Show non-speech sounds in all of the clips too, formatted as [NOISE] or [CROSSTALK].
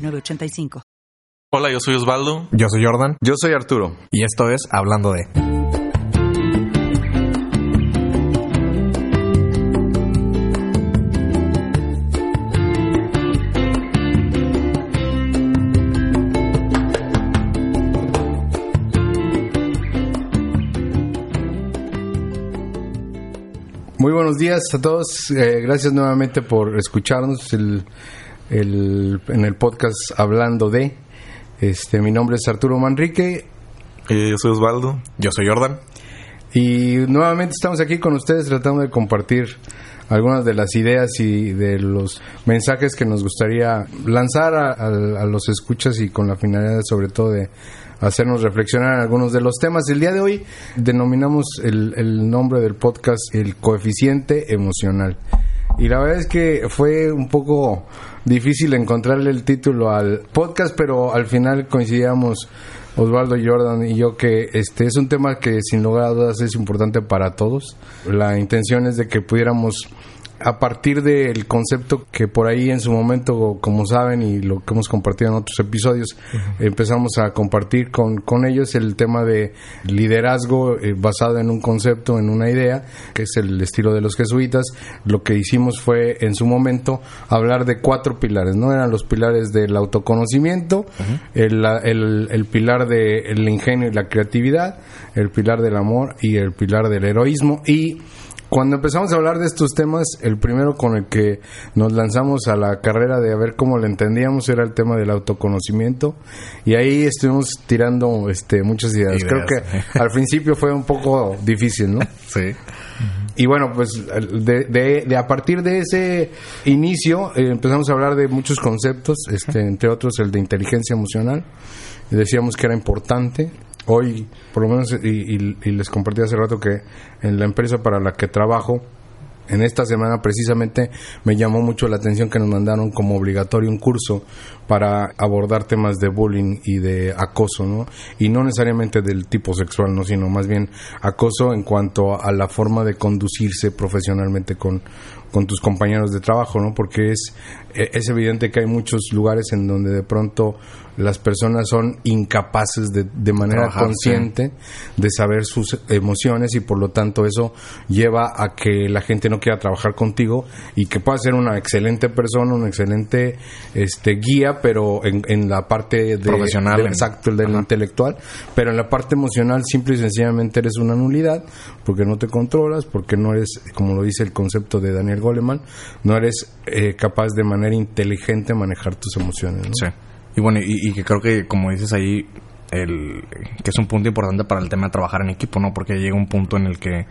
906985. Hola, yo soy Osvaldo. Yo soy Jordan. Yo soy Arturo. Y esto es Hablando de. Muy buenos días a todos. Eh, gracias nuevamente por escucharnos el, el- en el podcast Hablando de. Este, mi nombre es Arturo Manrique Eh, yo soy Osvaldo. Yo soy Jordan. y nuevamente estamos aquí con ustedes tratando de compartir algunas de las ideas y de los mensajes que nos gustaría lanzar a, a- a los escuchas y con la finalidad sobre todo de hacernos reflexionar en algunos de los temas. El día de hoy denominamos el, el nombre del podcast el coeficiente emocional. Y la verdad es que fue un poco difícil encontrarle el título al podcast, pero al final coincidíamos Osvaldo Jordan y yo que este es un tema que sin lugar a dudas es importante para todos. La intención es de que pudiéramos a partir del concepto que por ahí en su momento, como saben y lo que hemos compartido en otros episodios, empezamos a compartir con, con ellos el tema de liderazgo eh, basado en un concepto, en una idea, que es el estilo de los jesuitas. Lo que hicimos fue en su momento hablar de cuatro pilares, ¿no? Eran los pilares del autoconocimiento, el, el- el pilar del ingenio y la creatividad, el pilar del amor y el pilar del heroísmo. Y cuando empezamos a hablar de estos temas, el primero con el que nos lanzamos a la carrera de a ver cómo lo entendíamos era el tema del autoconocimiento y ahí estuvimos tirando este muchas ideas. Ideas, Creo que al principio fue un poco difícil, ¿no? [LAUGHS] Sí. Y bueno, pues de, de- de a partir de ese inicio eh, empezamos a hablar de muchos conceptos, este, entre otros el de inteligencia emocional. Decíamos que era importante. Hoy, por lo menos, y, y- y les compartí hace rato que en la empresa para la que trabajo, en esta semana precisamente me llamó mucho la atención que nos mandaron como obligatorio un curso para abordar temas de bullying y de acoso, ¿no? Y no necesariamente del tipo sexual, ¿no? Sino más bien acoso en cuanto a la forma de conducirse profesionalmente con, con tus compañeros de trabajo, ¿no? Porque es, eh, es evidente que hay muchos lugares en donde de pronto las personas son incapaces de, de manera Trabajar, consciente de saber sus emociones y por lo tanto eso lleva a que la gente no quiera trabajar contigo y que pueda ser una excelente persona, una excelente este guía, pero en, en la parte de, Profesional, del- exacto, el del Ajá. intelectual, pero en la parte emocional simple y sencillamente eres una nulidad porque no te controlas, porque no eres, como lo dice el concepto de Daniel Goleman, no eres eh, capaz de manera inteligente manejar tus emociones. ¿no? Sí. Y bueno, y, que creo que, como dices ahí, el, que es un punto importante para el tema de trabajar en equipo, ¿no? Porque llega un punto en el que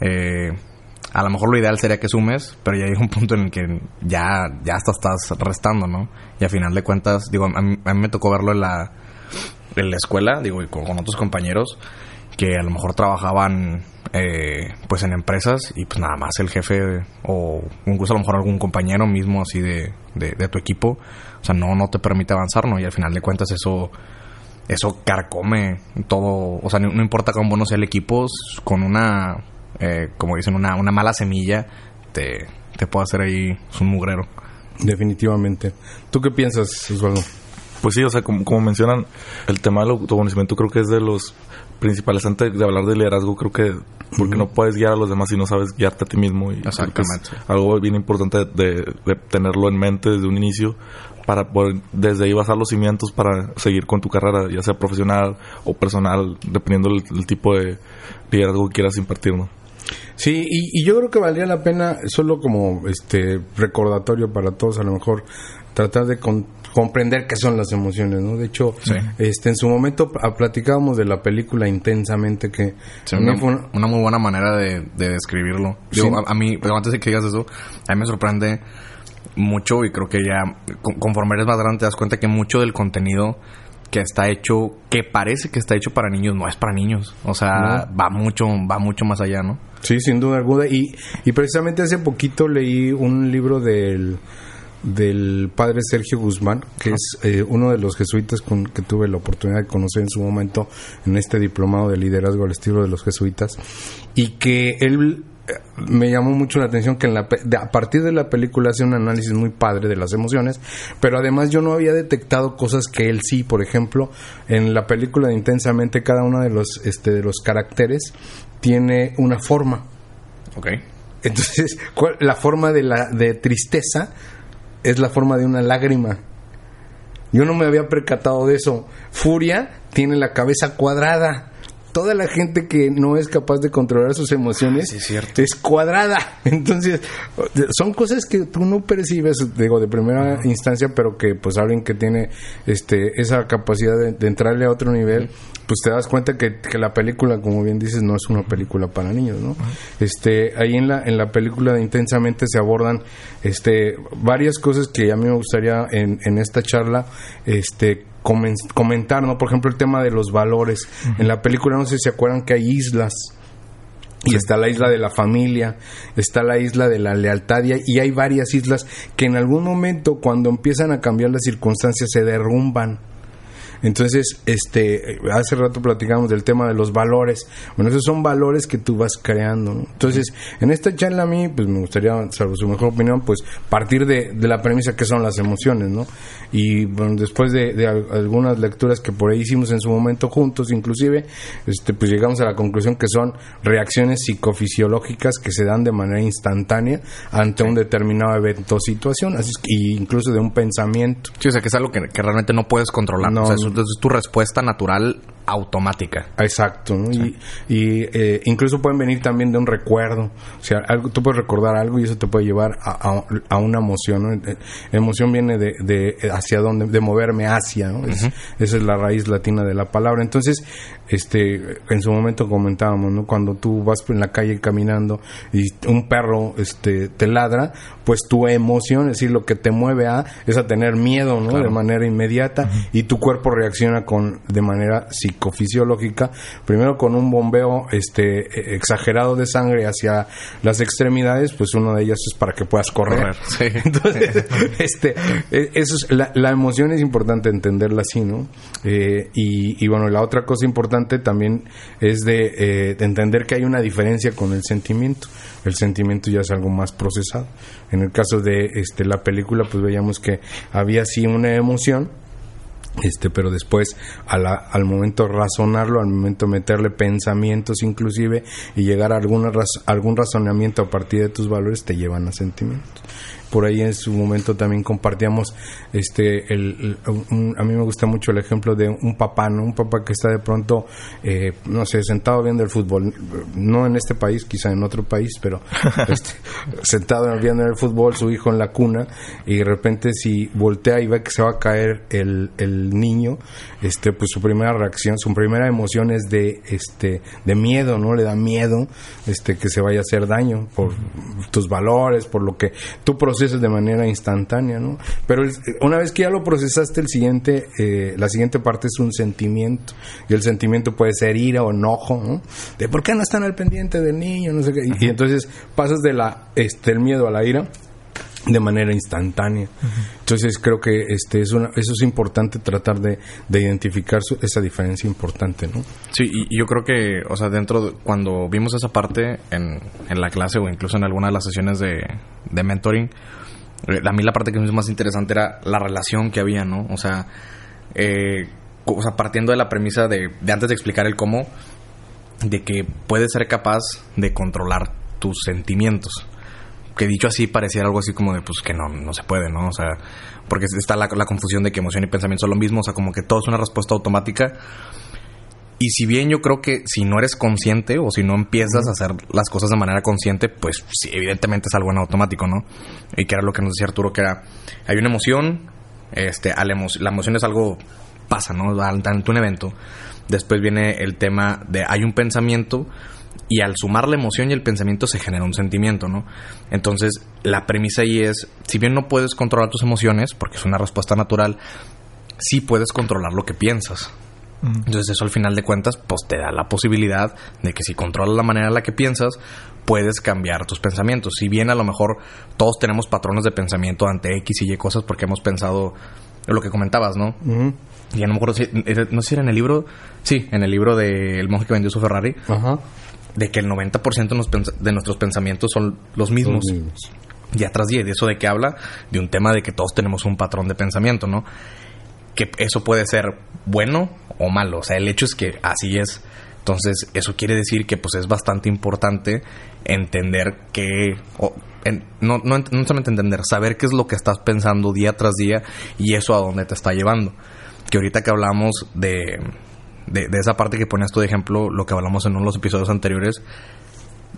eh, a lo mejor lo ideal sería que sumes, pero ya llega un punto en el que ya, ya hasta estás restando, ¿no? Y a final de cuentas, digo, a mí, a mí me tocó verlo en la, en la escuela, digo, y con, con otros compañeros que a lo mejor trabajaban eh, pues en empresas y pues nada más el jefe o incluso a lo mejor algún compañero mismo así de, de, de tu equipo, o sea, no, no te permite avanzar, ¿no? Y al final de cuentas eso eso carcome todo, o sea, no, no importa cuán bueno sea el equipo, con una, eh, como dicen, una, una mala semilla, te, te puede hacer ahí un mugrero. Definitivamente. ¿Tú qué piensas, Osvaldo? Pues sí, o sea, como, como mencionan, el tema del autoconocimiento creo que es de los principales antes de hablar de liderazgo, creo que porque no puedes guiar a los demás si no sabes guiarte a ti mismo. Y Exactamente. algo bien importante de, de tenerlo en mente desde un inicio para poder desde ahí basar los cimientos para seguir con tu carrera, ya sea profesional o personal, dependiendo del, del tipo de liderazgo que quieras impartir, ¿no? Sí, y, y yo creo que valdría la pena, solo como este recordatorio para todos, a lo mejor tratar de con- comprender qué son las emociones, ¿no? De hecho, Sí. este en su momento pl- platicábamos de la película intensamente que Sí, una, fue una- una muy buena manera de, de describirlo. Digo, Sí. a, a mí, pero antes de que digas eso, a mí me sorprende mucho, y creo que ya con- conforme eres más grande te das cuenta que mucho del contenido que está hecho, que parece que está hecho para niños, no es para niños. O sea, va mucho, va mucho más allá, ¿no? Sí, sin duda alguna. Y, y precisamente hace poquito leí un libro del, del padre Sergio Guzmán, que es eh, uno de los jesuitas con, que tuve la oportunidad de conocer en su momento en este diplomado de liderazgo al estilo de los jesuitas, y que él me llamó mucho la atención que en la, a partir de la película hace un análisis muy padre de las emociones, pero además yo no había detectado cosas que él sí, por ejemplo, en la película de Intensamente cada uno de los, este, de los caracteres tiene una forma. Ok. Entonces, [LAUGHS] ¿cuál- la forma de la de tristeza es la forma de una lágrima. Yo no me había percatado de eso. Furia tiene la cabeza cuadrada. Toda la gente que no es capaz de controlar sus emociones Sí, es cierto. es cuadrada. [LAUGHS] Entonces, son cosas que tú no percibes, digo, de primera instancia, pero que pues alguien que tiene este esa capacidad de, de entrarle a otro nivel, pues te das cuenta que, que la película, como bien dices, no es una película para niños, ¿no? Este, ahí en la, en la película de Intensamente se abordan este varias cosas que a mí me gustaría en, en esta charla este comen- comentar, ¿no? Por ejemplo, el tema de los valores. En la película no sé si se acuerdan que hay islas y está la isla de la familia, está la isla de la lealtad y hay varias islas que en algún momento cuando empiezan a cambiar las circunstancias se derrumban. Entonces, este, hace rato platicamos del tema de los valores. Bueno, esos son valores que tú vas creando. ¿no? Entonces, en esta charla a mí, pues me gustaría, salvo su mejor opinión, pues partir de, de la premisa que son las emociones, ¿no? Y bueno, después de, de al- algunas lecturas que por ahí hicimos en su momento juntos, inclusive, este, pues llegamos a la conclusión que son reacciones psicofisiológicas que se dan de manera instantánea ante un determinado evento o situación, así es que, y incluso de un pensamiento. Sí, o sea, que es algo que, que realmente no puedes controlar. No. O sea, es, es tu respuesta natural automática. Exacto, ¿no? Y, y, eh, incluso pueden venir también de un recuerdo. O sea, algo, tú puedes recordar algo y eso te puede llevar a, a- a una emoción, ¿no? Eh, Emoción viene de, de hacia dónde, de moverme hacia, ¿no? Es- esa es la raíz latina de la palabra. Entonces, este, en su momento comentábamos, ¿no? Cuando tú vas en la calle caminando y un perro, este, te ladra, pues tu emoción, es decir, lo que te mueve a, es a tener miedo, ¿no? De manera inmediata y tu cuerpo reacciona con, de manera psicofisiológica, primero con un bombeo, este, eh, exagerado de sangre hacia las extremidades, pues uno de ellas es para que puedas correr. Correr, sí. [LAUGHS] Entonces, [LAUGHS] este, eh, eso es, la, la emoción es importante entenderla así, ¿no? Eh, y, y bueno, la otra cosa importante también es de, eh, de entender que hay una diferencia con el sentimiento. El sentimiento ya es algo más procesado. En el caso de este, la película, pues veíamos que había sí una emoción, este pero después a al momento razonarlo al momento meterle pensamientos inclusive y llegar a alguna raz- algún razonamiento a partir de tus valores te llevan a sentimientos por ahí en su momento también compartíamos este el, el- un- a mí me gusta mucho el ejemplo de un papá no un papá que está de pronto eh, no sé sentado viendo el fútbol no en este país quizá en otro país pero [LAUGHS] este, sentado viendo el fútbol su hijo en la cuna y de repente si voltea y ve que se va a caer el, el niño este pues su primera reacción su primera emoción es de este de miedo no le da miedo este que se vaya a hacer daño por tus valores por lo que tú procesas de manera instantánea no pero el- una vez que ya lo procesaste el siguiente eh, la siguiente parte es un sentimiento y el sentimiento puede ser ira o enojo ¿no? de por qué no están al pendiente del niño no sé qué. Y, y entonces pasas de la este el miedo a la ira de manera instantánea. Entonces creo que este es una, eso es importante tratar de, de identificar su- esa diferencia importante, ¿no? Sí, y, yo creo que, o sea, dentro, de- cuando vimos esa parte en, en la clase o incluso en alguna de las sesiones de, de mentoring, eh, a mí la parte que me hizo más interesante era la relación que había, ¿no? O sea, eh, o sea partiendo de la premisa de, de antes de explicar el cómo, de que puedes ser capaz de controlar tus sentimientos. Que dicho así pareciera algo así como de pues que no, no se puede, ¿no? O sea, porque está la, la confusión de que emoción y pensamiento son lo mismo, o sea, como que todo es una respuesta automática. Y si bien yo creo que si no eres consciente o si no empiezas a hacer las cosas de manera consciente, pues sí, evidentemente es algo en automático, ¿no? Y que era lo que nos decía Arturo, que era, hay una emoción, este, a la, emo- la emoción es algo, pasa, ¿no? Ante un evento. Después viene el tema de, hay un pensamiento y al sumar la emoción y el pensamiento se genera un sentimiento, ¿no? Entonces, la premisa ahí es, si bien no puedes controlar tus emociones, porque es una respuesta natural, sí puedes controlar lo que piensas. Entonces eso al final de cuentas pues te da la posibilidad de que si controlas la manera en la que piensas puedes cambiar tus pensamientos. Si bien a lo mejor todos tenemos patrones de pensamiento ante X y Y cosas porque hemos pensado lo que comentabas, ¿no? Y a lo mejor, no sé si era en el libro, sí, en el libro de El monje que vendió su Ferrari, de que el 90% de nuestros pensamientos son los mismos. Y atrás de eso de que habla de un tema de que todos tenemos un patrón de pensamiento, ¿no? Que eso puede ser bueno o malo. O sea, el hecho es que así es. Entonces, eso quiere decir que pues es bastante importante entender que... no, no, no solamente entender, saber qué es lo que estás pensando día tras día y eso a dónde te está llevando. Que ahorita que hablamos de, de, esa parte que ponías tú de ejemplo, lo que hablamos en uno de los episodios anteriores,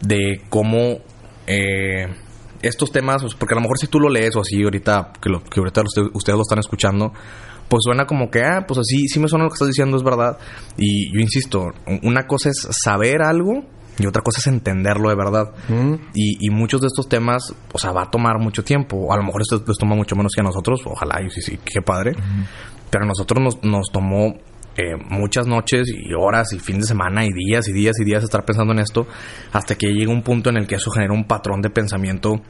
de cómo eh, estos temas, porque a lo mejor si tú lo lees o así ahorita, que, lo, que ahorita ustedes lo están escuchando, pues suena como que, ah, pues así, sí me suena lo que estás diciendo, es verdad. Y yo insisto, una cosa es saber algo y otra cosa es entenderlo de verdad. Mm. Y, muchos de estos temas, o sea, va a tomar mucho tiempo. A lo mejor esto les toma mucho menos que a nosotros, ojalá, y sí, sí, qué padre. Pero a nosotros nos, nos tomó eh, muchas noches y horas y fin de semana y días y días y días estar pensando en esto hasta que llega un punto en el que eso genera un patrón de pensamiento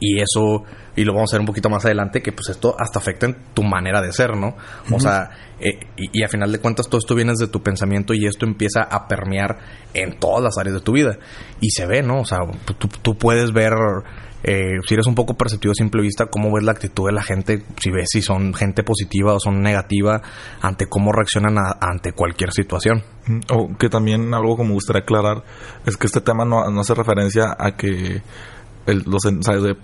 y eso, y lo vamos a ver un poquito más adelante, que pues esto hasta afecta en tu manera de ser, ¿no? O sea, eh, y, a final de cuentas todo esto viene de tu pensamiento y esto empieza a permear en todas las áreas de tu vida. Y se ve, ¿no? O sea, tú, puedes ver, eh, si eres un poco perceptivo a simple vista, cómo ves la actitud de la gente, si ves si son gente positiva o son negativa ante cómo reaccionan ante cualquier situación. O que también algo como me gustaría aclarar es que este tema no hace referencia a que los,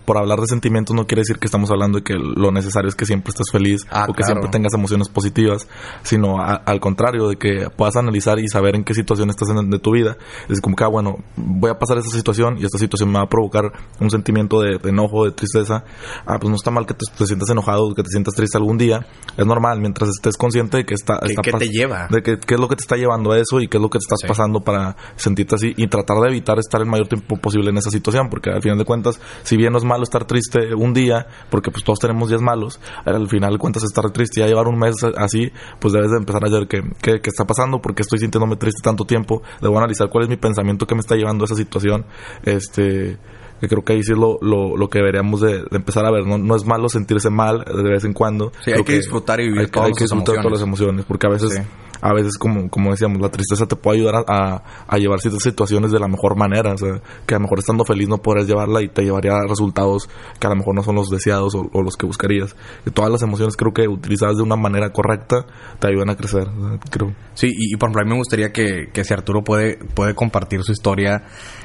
por hablar de sentimientos no quiere decir que estamos hablando de que lo necesario es que siempre estés feliz ah, o que siempre tengas emociones positivas, sino al contrario, de que puedas analizar y saber en qué situación estás en de tu vida. Es como que, ah, bueno, voy a pasar esta situación y esta situación me va a provocar un sentimiento de, enojo, de tristeza. Ah, pues no está mal que te, sientas enojado, que te sientas triste algún día. Es normal, mientras estés consciente de que está... ¿Qué, te lleva? De que, qué es lo que te está llevando a eso y qué es lo que te estás pasando para sentirte así y tratar de evitar estar el mayor tiempo posible en esa situación, porque al final de cuentas si bien no es malo estar triste un día, porque pues todos tenemos días malos, al final de cuentas estar triste y ya llevar un mes así, pues debes de empezar a ver qué, qué, está pasando, porque estoy sintiéndome triste tanto tiempo, debo analizar cuál es mi pensamiento que me está llevando a esa situación, este que creo que ahí sí es lo, lo, que deberíamos de, empezar a ver. No, no es malo sentirse mal de vez en cuando. Sí, hay que, disfrutar y vivir todas, hay que disfrutar todas las emociones, porque a veces a veces, como, como decíamos, la tristeza te puede ayudar a, a, llevar ciertas situaciones de la mejor manera. O sea, que a lo mejor estando feliz no podrás llevarla y te llevaría a resultados que a lo mejor no son los deseados o, los que buscarías. Todas las emociones creo que utilizadas de una manera correcta te ayudan a crecer, creo. Sí, y, por ejemplo, a mí me gustaría que, que si Arturo puede, puede compartir su historia,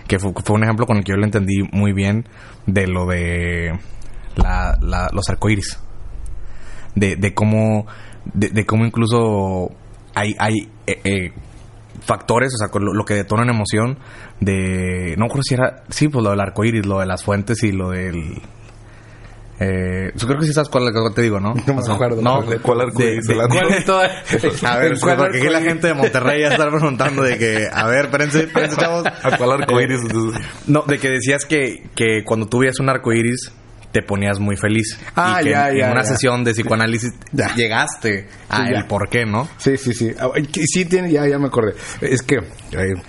que fue, un ejemplo con el que yo lo entendí muy bien, de lo de la, la, los arcoíris. De, de cómo de, cómo incluso hay, hay eh, eh, factores, o sea, lo, lo, que detona emoción de... No creo si era... Sí, pues lo del arco iris, lo de las fuentes y lo del... Eh, yo creo que sí sabes cuál te digo, ¿no? [LAUGHS] No me acuerdo. No, ¿Cuál arcoíris? [LAUGHS] a ver, [LAUGHS] porque aquí la gente de Monterrey ya está preguntando de que, a ver, espérense, espérense, chavos. ¿A cuál arcoíris? no, de que decías que, que cuando tú veías un arcoíris te ponías muy feliz. Ah, y que ya, en, ya, una sesión de psicoanálisis [LAUGHS] llegaste a el por qué, ¿no? Sí, sí, sí. Ah, sí tiene, ya, ya me acordé. Es que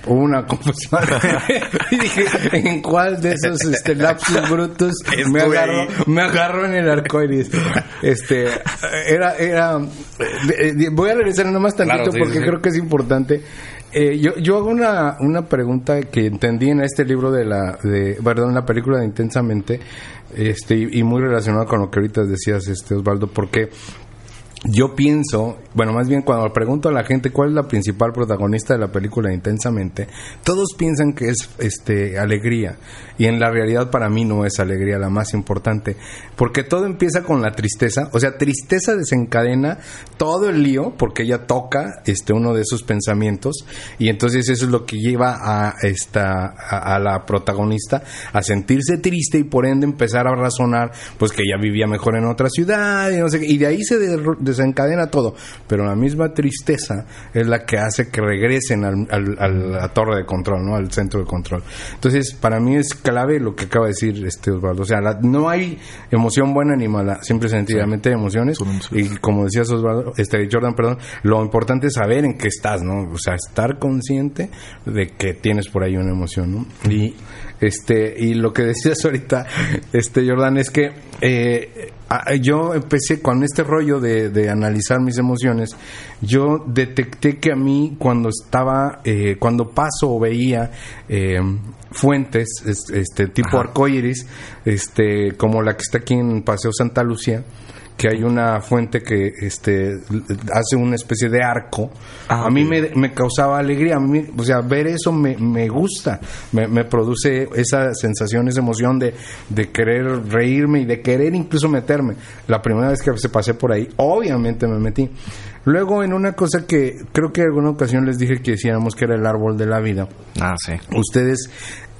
hubo una confusión. [LAUGHS] y dije, ¿en cuál de esos este, lapsus brutos [LAUGHS] me agarro, me agarro en el arcoiris? Este, era, era, voy a regresar nomás tantito porque creo que es importante. Eh, yo, yo hago una, una pregunta que entendí en este libro de la, de, perdón, en la película de Intensamente, este, y, muy relacionado con lo que ahorita decías, este, Osvaldo, porque yo pienso, bueno, más bien cuando pregunto a la gente cuál es la principal protagonista de la película Intensamente, todos piensan que es este alegría. Y en la realidad para mí no es alegría la más importante, porque todo empieza con la tristeza, o sea, tristeza desencadena todo el lío porque ella toca este uno de esos pensamientos. Y entonces eso es lo que lleva a esta a, la protagonista a sentirse triste y por ende empezar a razonar pues que ella vivía mejor en otra ciudad y no sé y de ahí se desencadena todo. Pero la misma tristeza es la que hace que regresen al, al- a la torre de control, ¿no? Al centro de control. Entonces, para mí es clave lo que acaba de decir este Osvaldo. O sea, la- no hay emoción buena ni mala, siempre sencillamente. Son emociones. Y como decías Osvaldo, este Jordan, perdón, lo importante es saber en qué estás, ¿no? O sea, estar consciente de que tienes por ahí una emoción, ¿no? Y este y lo que decías [LAUGHS] ahorita, este Jordan, es que eh, a- yo empecé con este rollo de, de analizar mis emociones. Yo detecté que a mí cuando estaba, eh, cuando paso o veía eh, fuentes, es- este tipo arcoíris, este como la que está aquí en Paseo Santa Lucía que hay una fuente que este hace una especie de arco. Ah, a mí me, me causaba alegría a mí o sea ver eso me, me gusta. Me, me produce esa sensación esa emoción de, de querer reírme y de querer incluso meterme. La primera vez que se pasé por ahí obviamente me metí. Luego en una cosa que creo que en alguna ocasión les dije que hiciéramos que era el árbol de la vida. Ah, sí. ustedes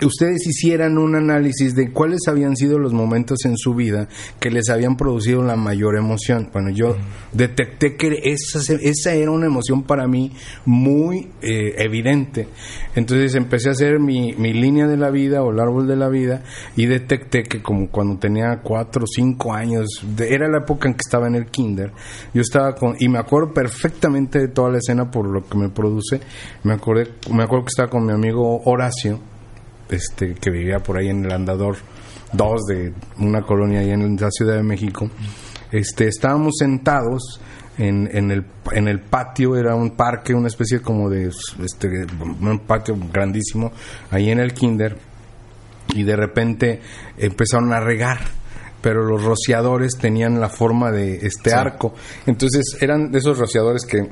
ustedes hicieran un análisis de cuáles habían sido los momentos en su vida que les habían producido la mayor emoción. Bueno, yo detecté que esa, esa era una emoción para mí muy eh, evidente. Entonces empecé a hacer mi, mi línea de la vida o el árbol de la vida y detecté que como cuando tenía cuatro o cinco años, de- era la época en que estaba en el kinder, yo estaba con, y me acuerdo perfectamente de toda la escena por lo que me produce, me acordé, me acuerdo que estaba con mi amigo Horacio, este que vivía por ahí en el andador 2 de una colonia ahí en la Ciudad de México. Este, estábamos sentados en, en, el, en el patio, era un parque, una especie como de este, un patio grandísimo, ahí en el kinder, y de repente empezaron a regar pero los rociadores tenían la forma de este arco entonces eran de esos rociadores que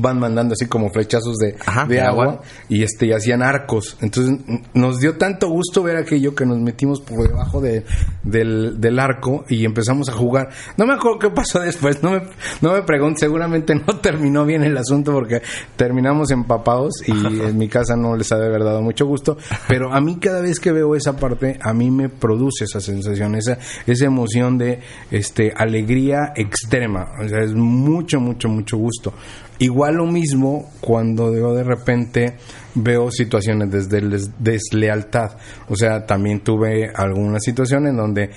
van mandando así como flechazos de, Ajá, de agua, agua. y este y hacían arcos. Entonces nos dio tanto gusto ver aquello que nos metimos por debajo de, del, del arco y empezamos a jugar. No me acuerdo qué pasó después no me, no me pregunto seguramente no [LAUGHS] terminó bien el asunto porque terminamos empapados y [LAUGHS] en mi casa no les ha de haber dado mucho gusto pero a mí cada vez que veo esa parte a mí me produce esa sensación esa esa emoción de este alegría extrema. O sea es mucho mucho mucho gusto Igual lo mismo cuando yo de repente veo situaciones de des- deslealtad. O sea, también tuve alguna situación en donde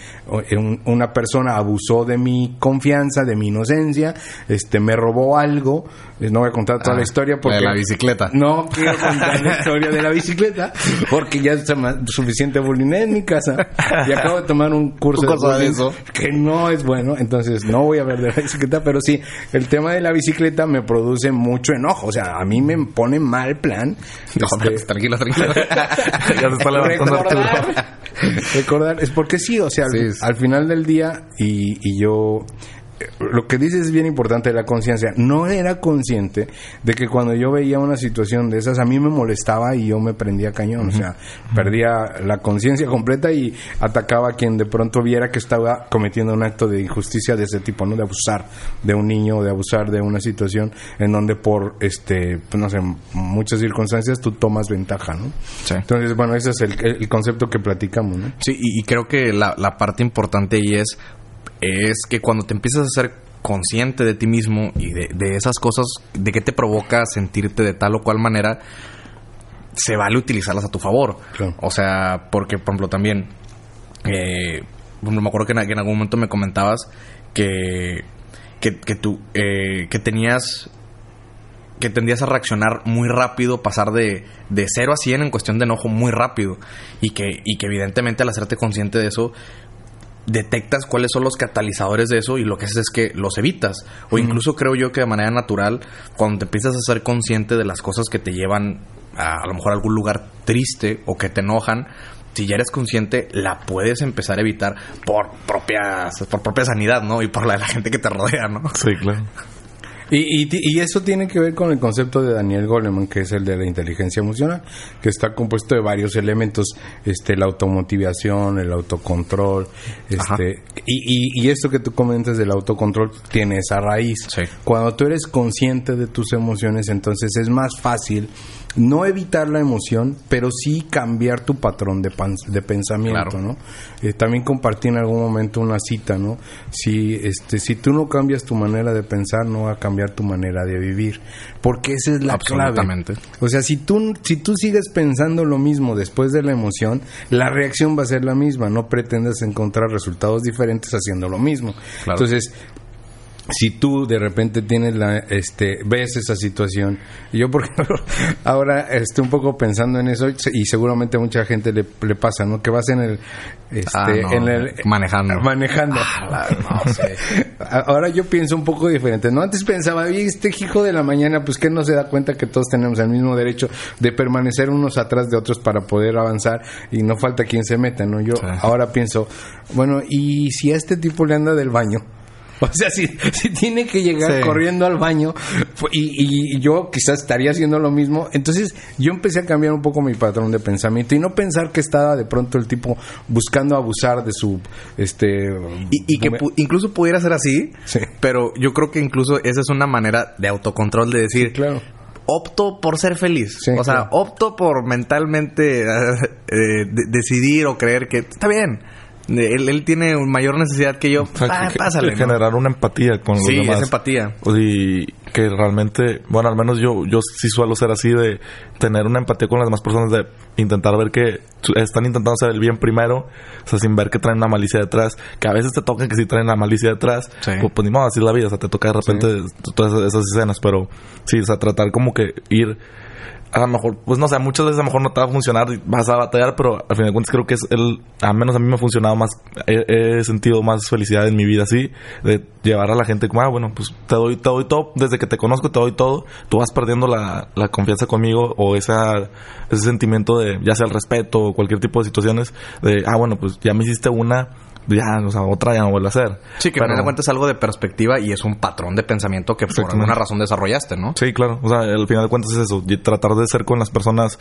una persona abusó de mi confianza, de mi inocencia, este me robó algo. Eh, No voy a contar toda Ah, la historia porque... de la bicicleta. No quiero contar la historia de la bicicleta [LAUGHS] porque ya es suficiente bullying en mi casa y acabo de tomar un curso, de eso. que no es bueno, entonces no voy a ver de la bicicleta, pero sí, el tema de la bicicleta me produce mucho enojo, o sea, a mí me pone mal plan. No, este, tranquilo, tranquilo. [LAUGHS] ya se está levantando recordar, es porque sí, o sea, al, Sí, es- al final del día y, y yo lo que dices es bien importante la conciencia. No era consciente de que cuando yo veía una situación de esas, a mí me molestaba y yo me prendía cañón. O sea, perdía la conciencia completa y atacaba a quien de pronto viera que estaba cometiendo un acto de injusticia de ese tipo, ¿no? De abusar de un niño o de abusar de una situación en donde por, este, pues, no sé, muchas circunstancias tú tomas ventaja, ¿no? Sí. Entonces, bueno, ese es el, el concepto que platicamos, ¿no? Sí, y, y creo que la, la parte importante ahí es, es que cuando te empiezas a ser consciente de ti mismo y de, de esas cosas, de qué te provoca sentirte de tal o cual manera, se vale utilizarlas a tu favor. Claro. O sea, porque, por ejemplo, también, eh, por ejemplo, me acuerdo que en, que en algún momento me comentabas que, que, que tú, eh, que tenías que tendías a reaccionar muy rápido, pasar de, de 0 a 100 en cuestión de enojo muy rápido. Y que, y que evidentemente al hacerte consciente de eso, detectas cuáles son los catalizadores de eso y lo que haces es que los evitas. O incluso creo yo que de manera natural, cuando te empiezas a ser consciente de las cosas que te llevan a, a lo mejor a algún lugar triste o que te enojan, si ya eres consciente, la puedes empezar a evitar por propia, por propia sanidad, ¿no? Y por la de la gente que te rodea, ¿no? Sí, claro. Y, y, y eso tiene que ver con el concepto de Daniel Goleman, que es el de la inteligencia emocional, que está compuesto de varios elementos, este, la automotivación, el autocontrol, este, y, y, y esto que tú comentas del autocontrol tiene esa raíz. Sí. Cuando tú eres consciente de tus emociones, entonces es más fácil no evitar la emoción, pero sí cambiar tu patrón de, pan- de pensamiento, Claro. ¿no? Eh, también compartí en algún momento una cita, ¿no? Si, este, si tú no cambias tu manera de pensar, no va a cambiar tu manera de vivir, porque esa es la clave. Absolutamente. O sea, si tú, si tú sigues pensando lo mismo después de la emoción, la reacción va a ser la misma. No pretendas encontrar resultados diferentes haciendo lo mismo. Claro. Entonces, si tú de repente tienes la, este, ves esa situación, yo por [LAUGHS] ejemplo, ahora estoy un poco pensando en eso y seguramente a mucha gente le, le pasa, ¿no? Que vas en el, este, Ah, no, en el manejando. manejando. Ah, no. [LAUGHS] Ahora yo pienso un poco diferente. No antes pensaba, este hijo de la mañana, pues que no se da cuenta que todos tenemos el mismo derecho de permanecer unos atrás de otros para poder avanzar y no falta quien se meta, ¿no? Yo Sí. ahora pienso, bueno, ¿y si a este tipo le anda del baño? [LAUGHS] O sea, si, si tiene que llegar Sí. corriendo al baño y, y yo quizás estaría haciendo lo mismo, entonces yo empecé a cambiar un poco mi patrón de pensamiento y no pensar que estaba de pronto el tipo buscando abusar de su este Y, y que pu- incluso pudiera ser así, Sí. pero yo creo que incluso esa es una manera de autocontrol de decir, claro. opto por ser feliz. Sí, o sea, claro. opto por mentalmente [LAUGHS] eh, de- decidir o creer que está bien. Él, él tiene mayor necesidad que yo. O sea, que- pásale. que ¿no? generar una empatía con los Sí, demás. es empatía. Y que realmente, bueno, al menos yo, yo sí suelo ser así de tener una empatía con las demás personas, de intentar ver que están intentando hacer el bien primero, o sea, sin ver que traen una malicia detrás, que a veces te toca que sí traen la malicia detrás, Sí. pues, pues ni modo, así es la vida, o sea, te toca de repente todas esas escenas, pero sí, o sea, tratar como que ir a lo mejor, pues no sé, muchas veces a lo mejor no te va a funcionar vas a batallar, pero al final de cuentas creo que es el, al menos a mí me ha funcionado más, he, he sentido más felicidad en mi vida así, de llevar a la gente como, ah, bueno, pues te doy, te doy todo, desde que te conozco te doy todo, tú vas perdiendo la, la confianza conmigo o esa, ese sentimiento de, ya sea el respeto o cualquier tipo de situaciones, de, ah, bueno, pues ya me hiciste una, ya, o sea, otra ya no vuelve a hacer. Sí, que Pero- da cuenta es algo de perspectiva y es un patrón de pensamiento que por alguna razón desarrollaste, ¿no? Sí, claro. O sea, al final de cuentas es eso. y tratar de ser con las personas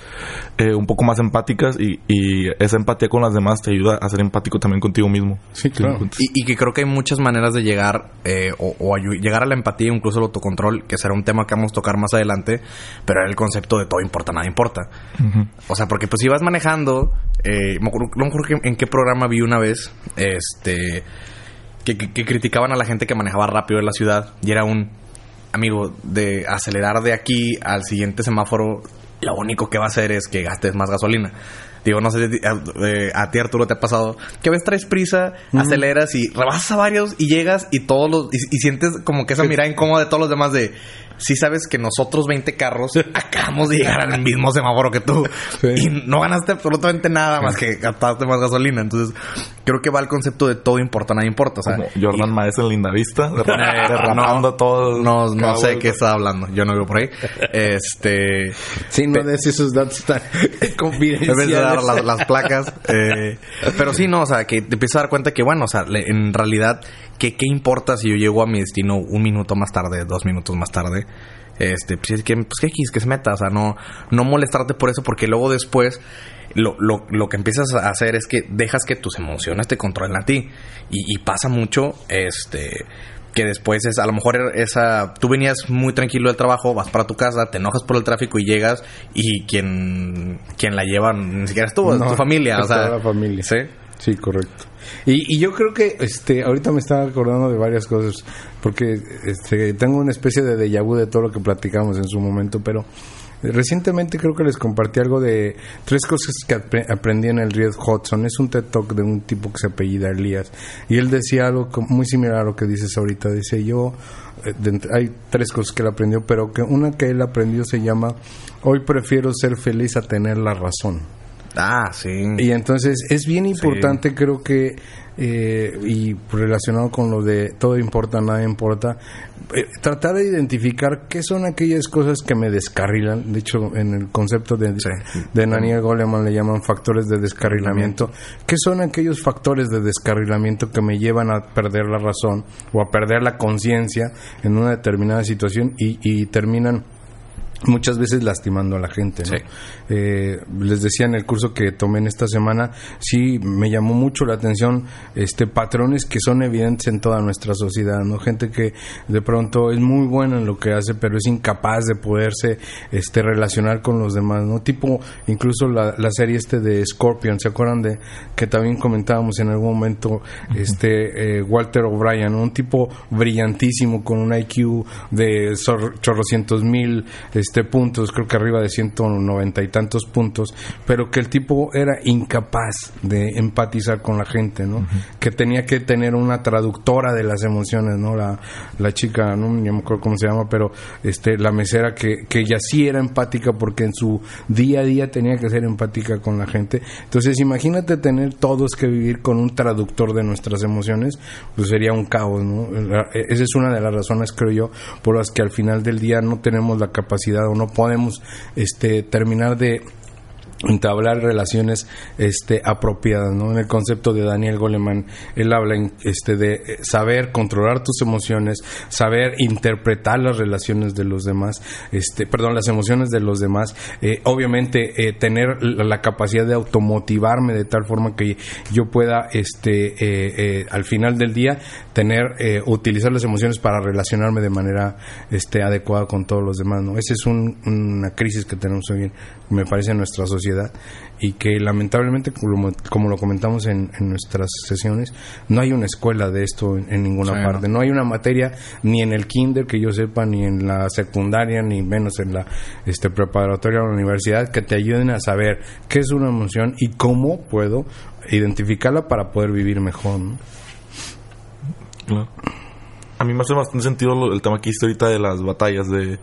eh, un poco más empáticas y, y esa empatía con las demás te ayuda a ser empático también contigo mismo. Sí, claro. Y, y que creo que hay muchas maneras de llegar eh, o, o llegar a la empatía, incluso el autocontrol, que será un tema que vamos a tocar más adelante, pero era el concepto de todo importa, nada importa. O sea, porque pues si vas manejando, eh, no me acuerdo en qué programa vi una vez, este, que, que- que criticaban a la gente que manejaba rápido en la ciudad y era un amigo de acelerar de aquí al siguiente semáforo, lo único que va a hacer es que gastes más gasolina. Digo, no sé, a, eh, a ti Arturo te ha pasado que a veces traes prisa, aceleras y rebasas a varios y llegas y todos los y, y sientes como que esa mirada incómoda de todos los demás de si sabes que nosotros 20 carros acabamos de llegar al mismo semáforo que tú Sí. y no ganaste absolutamente nada más que gastaste más gasolina. Entonces, creo que va el concepto de todo importa, nada importa. O sea, Como Jordan Maes en Linda Vista, Eh, derramando todo. no, no sé vuelta. qué está hablando. Yo no vivo por ahí. [LAUGHS] Este. Sí, no des esos datos tan En [LAUGHS] [LAUGHS] confidenciales. Dar las, las [LAUGHS] placas. eh, pero sí, no, o sea, que te empiezas a dar cuenta que, bueno, o sea, le- en realidad, ¿qué, ¿qué importa si yo llego a mi destino un minuto más tarde, dos minutos más tarde? Este, pues es que, pues que X, que se meta, o sea, no, no molestarte por eso, porque luego después lo, lo, lo que empiezas a hacer es que dejas que tus emociones te controlen a ti. Y, y pasa mucho, este, que después es, a lo mejor esa, tú venías muy tranquilo del trabajo, vas para tu casa, te enojas por el tráfico y llegas y quien, quien la lleva ni siquiera es tú, es tu familia, o sea. la familia. Sí. Sí, correcto. Y, y yo creo que este ahorita me estaba acordando de varias cosas, porque este, tengo una especie de déjà vu de todo lo que platicamos en su momento, pero recientemente creo que les compartí algo de tres cosas que apre- aprendí en el Red Hudson. Es un TED Talk de un tipo que se apellida Elías. Y él decía algo muy similar a lo que dices ahorita. Dice, yo, eh, hay tres cosas que él aprendió, pero que una que él aprendió se llama, hoy prefiero ser feliz a tener la razón. Ah, sí. Y entonces es bien importante, creo que, eh, y relacionado con lo de todo importa, nada importa, eh, tratar de identificar qué son aquellas cosas que me descarrilan. De hecho, en el concepto de, Sí. de Daniel Goleman le llaman factores de descarrilamiento. ¿Qué son aquellos factores de descarrilamiento que me llevan a perder la razón o a perder la conciencia en una determinada situación y, y terminan muchas veces lastimando a la gente. ¿no? Sí. Eh, les decía en el curso que tomé en esta semana, sí me llamó mucho la atención este patrones que son evidentes en toda nuestra sociedad, no gente que de pronto es muy buena en lo que hace, pero es incapaz de poderse este relacionar con los demás, no tipo incluso la, la serie este de Scorpion, se acuerdan de que también comentábamos en algún momento este eh, Walter O'Brien, un tipo brillantísimo con un IQ de chorrocientos mil este puntos, creo que arriba de 190 y tantos puntos, pero que el tipo era incapaz de empatizar con la gente, ¿no? Que tenía que tener una traductora de las emociones, ¿no? La, la chica, no ni me acuerdo cómo se llama, pero este la mesera que, que ella sí era empática porque en su día a día tenía que ser empática con la gente. Entonces, imagínate tener todos que vivir con un traductor de nuestras emociones, pues sería un caos, ¿no? La- Esa es una de las razones, creo yo, por las que al final del día no tenemos la capacidad no podemos este terminar de entablar relaciones este apropiadas no en el concepto de Daniel Goleman él habla este de eh, saber controlar tus emociones saber interpretar las relaciones de los demás este perdón las emociones de los demás eh, obviamente eh, tener la, capacidad de automotivarme de tal forma que yo pueda este al final del día tener utilizar las emociones para relacionarme de manera este adecuada con todos los demás no esa es un- una crisis que tenemos hoy me parece en nuestra sociedad y que lamentablemente como, como lo comentamos en, en nuestras sesiones no hay una escuela de esto en, en ninguna Sí, parte no hay una materia ni en el kinder que yo sepa ni en la secundaria ni menos en la este preparatoria o la universidad que te ayuden a saber qué es una emoción y cómo puedo identificarla para poder vivir mejor ¿no? Claro. A mí me hace bastante sentido lo- el tema que hiciste ahorita de las batallas, de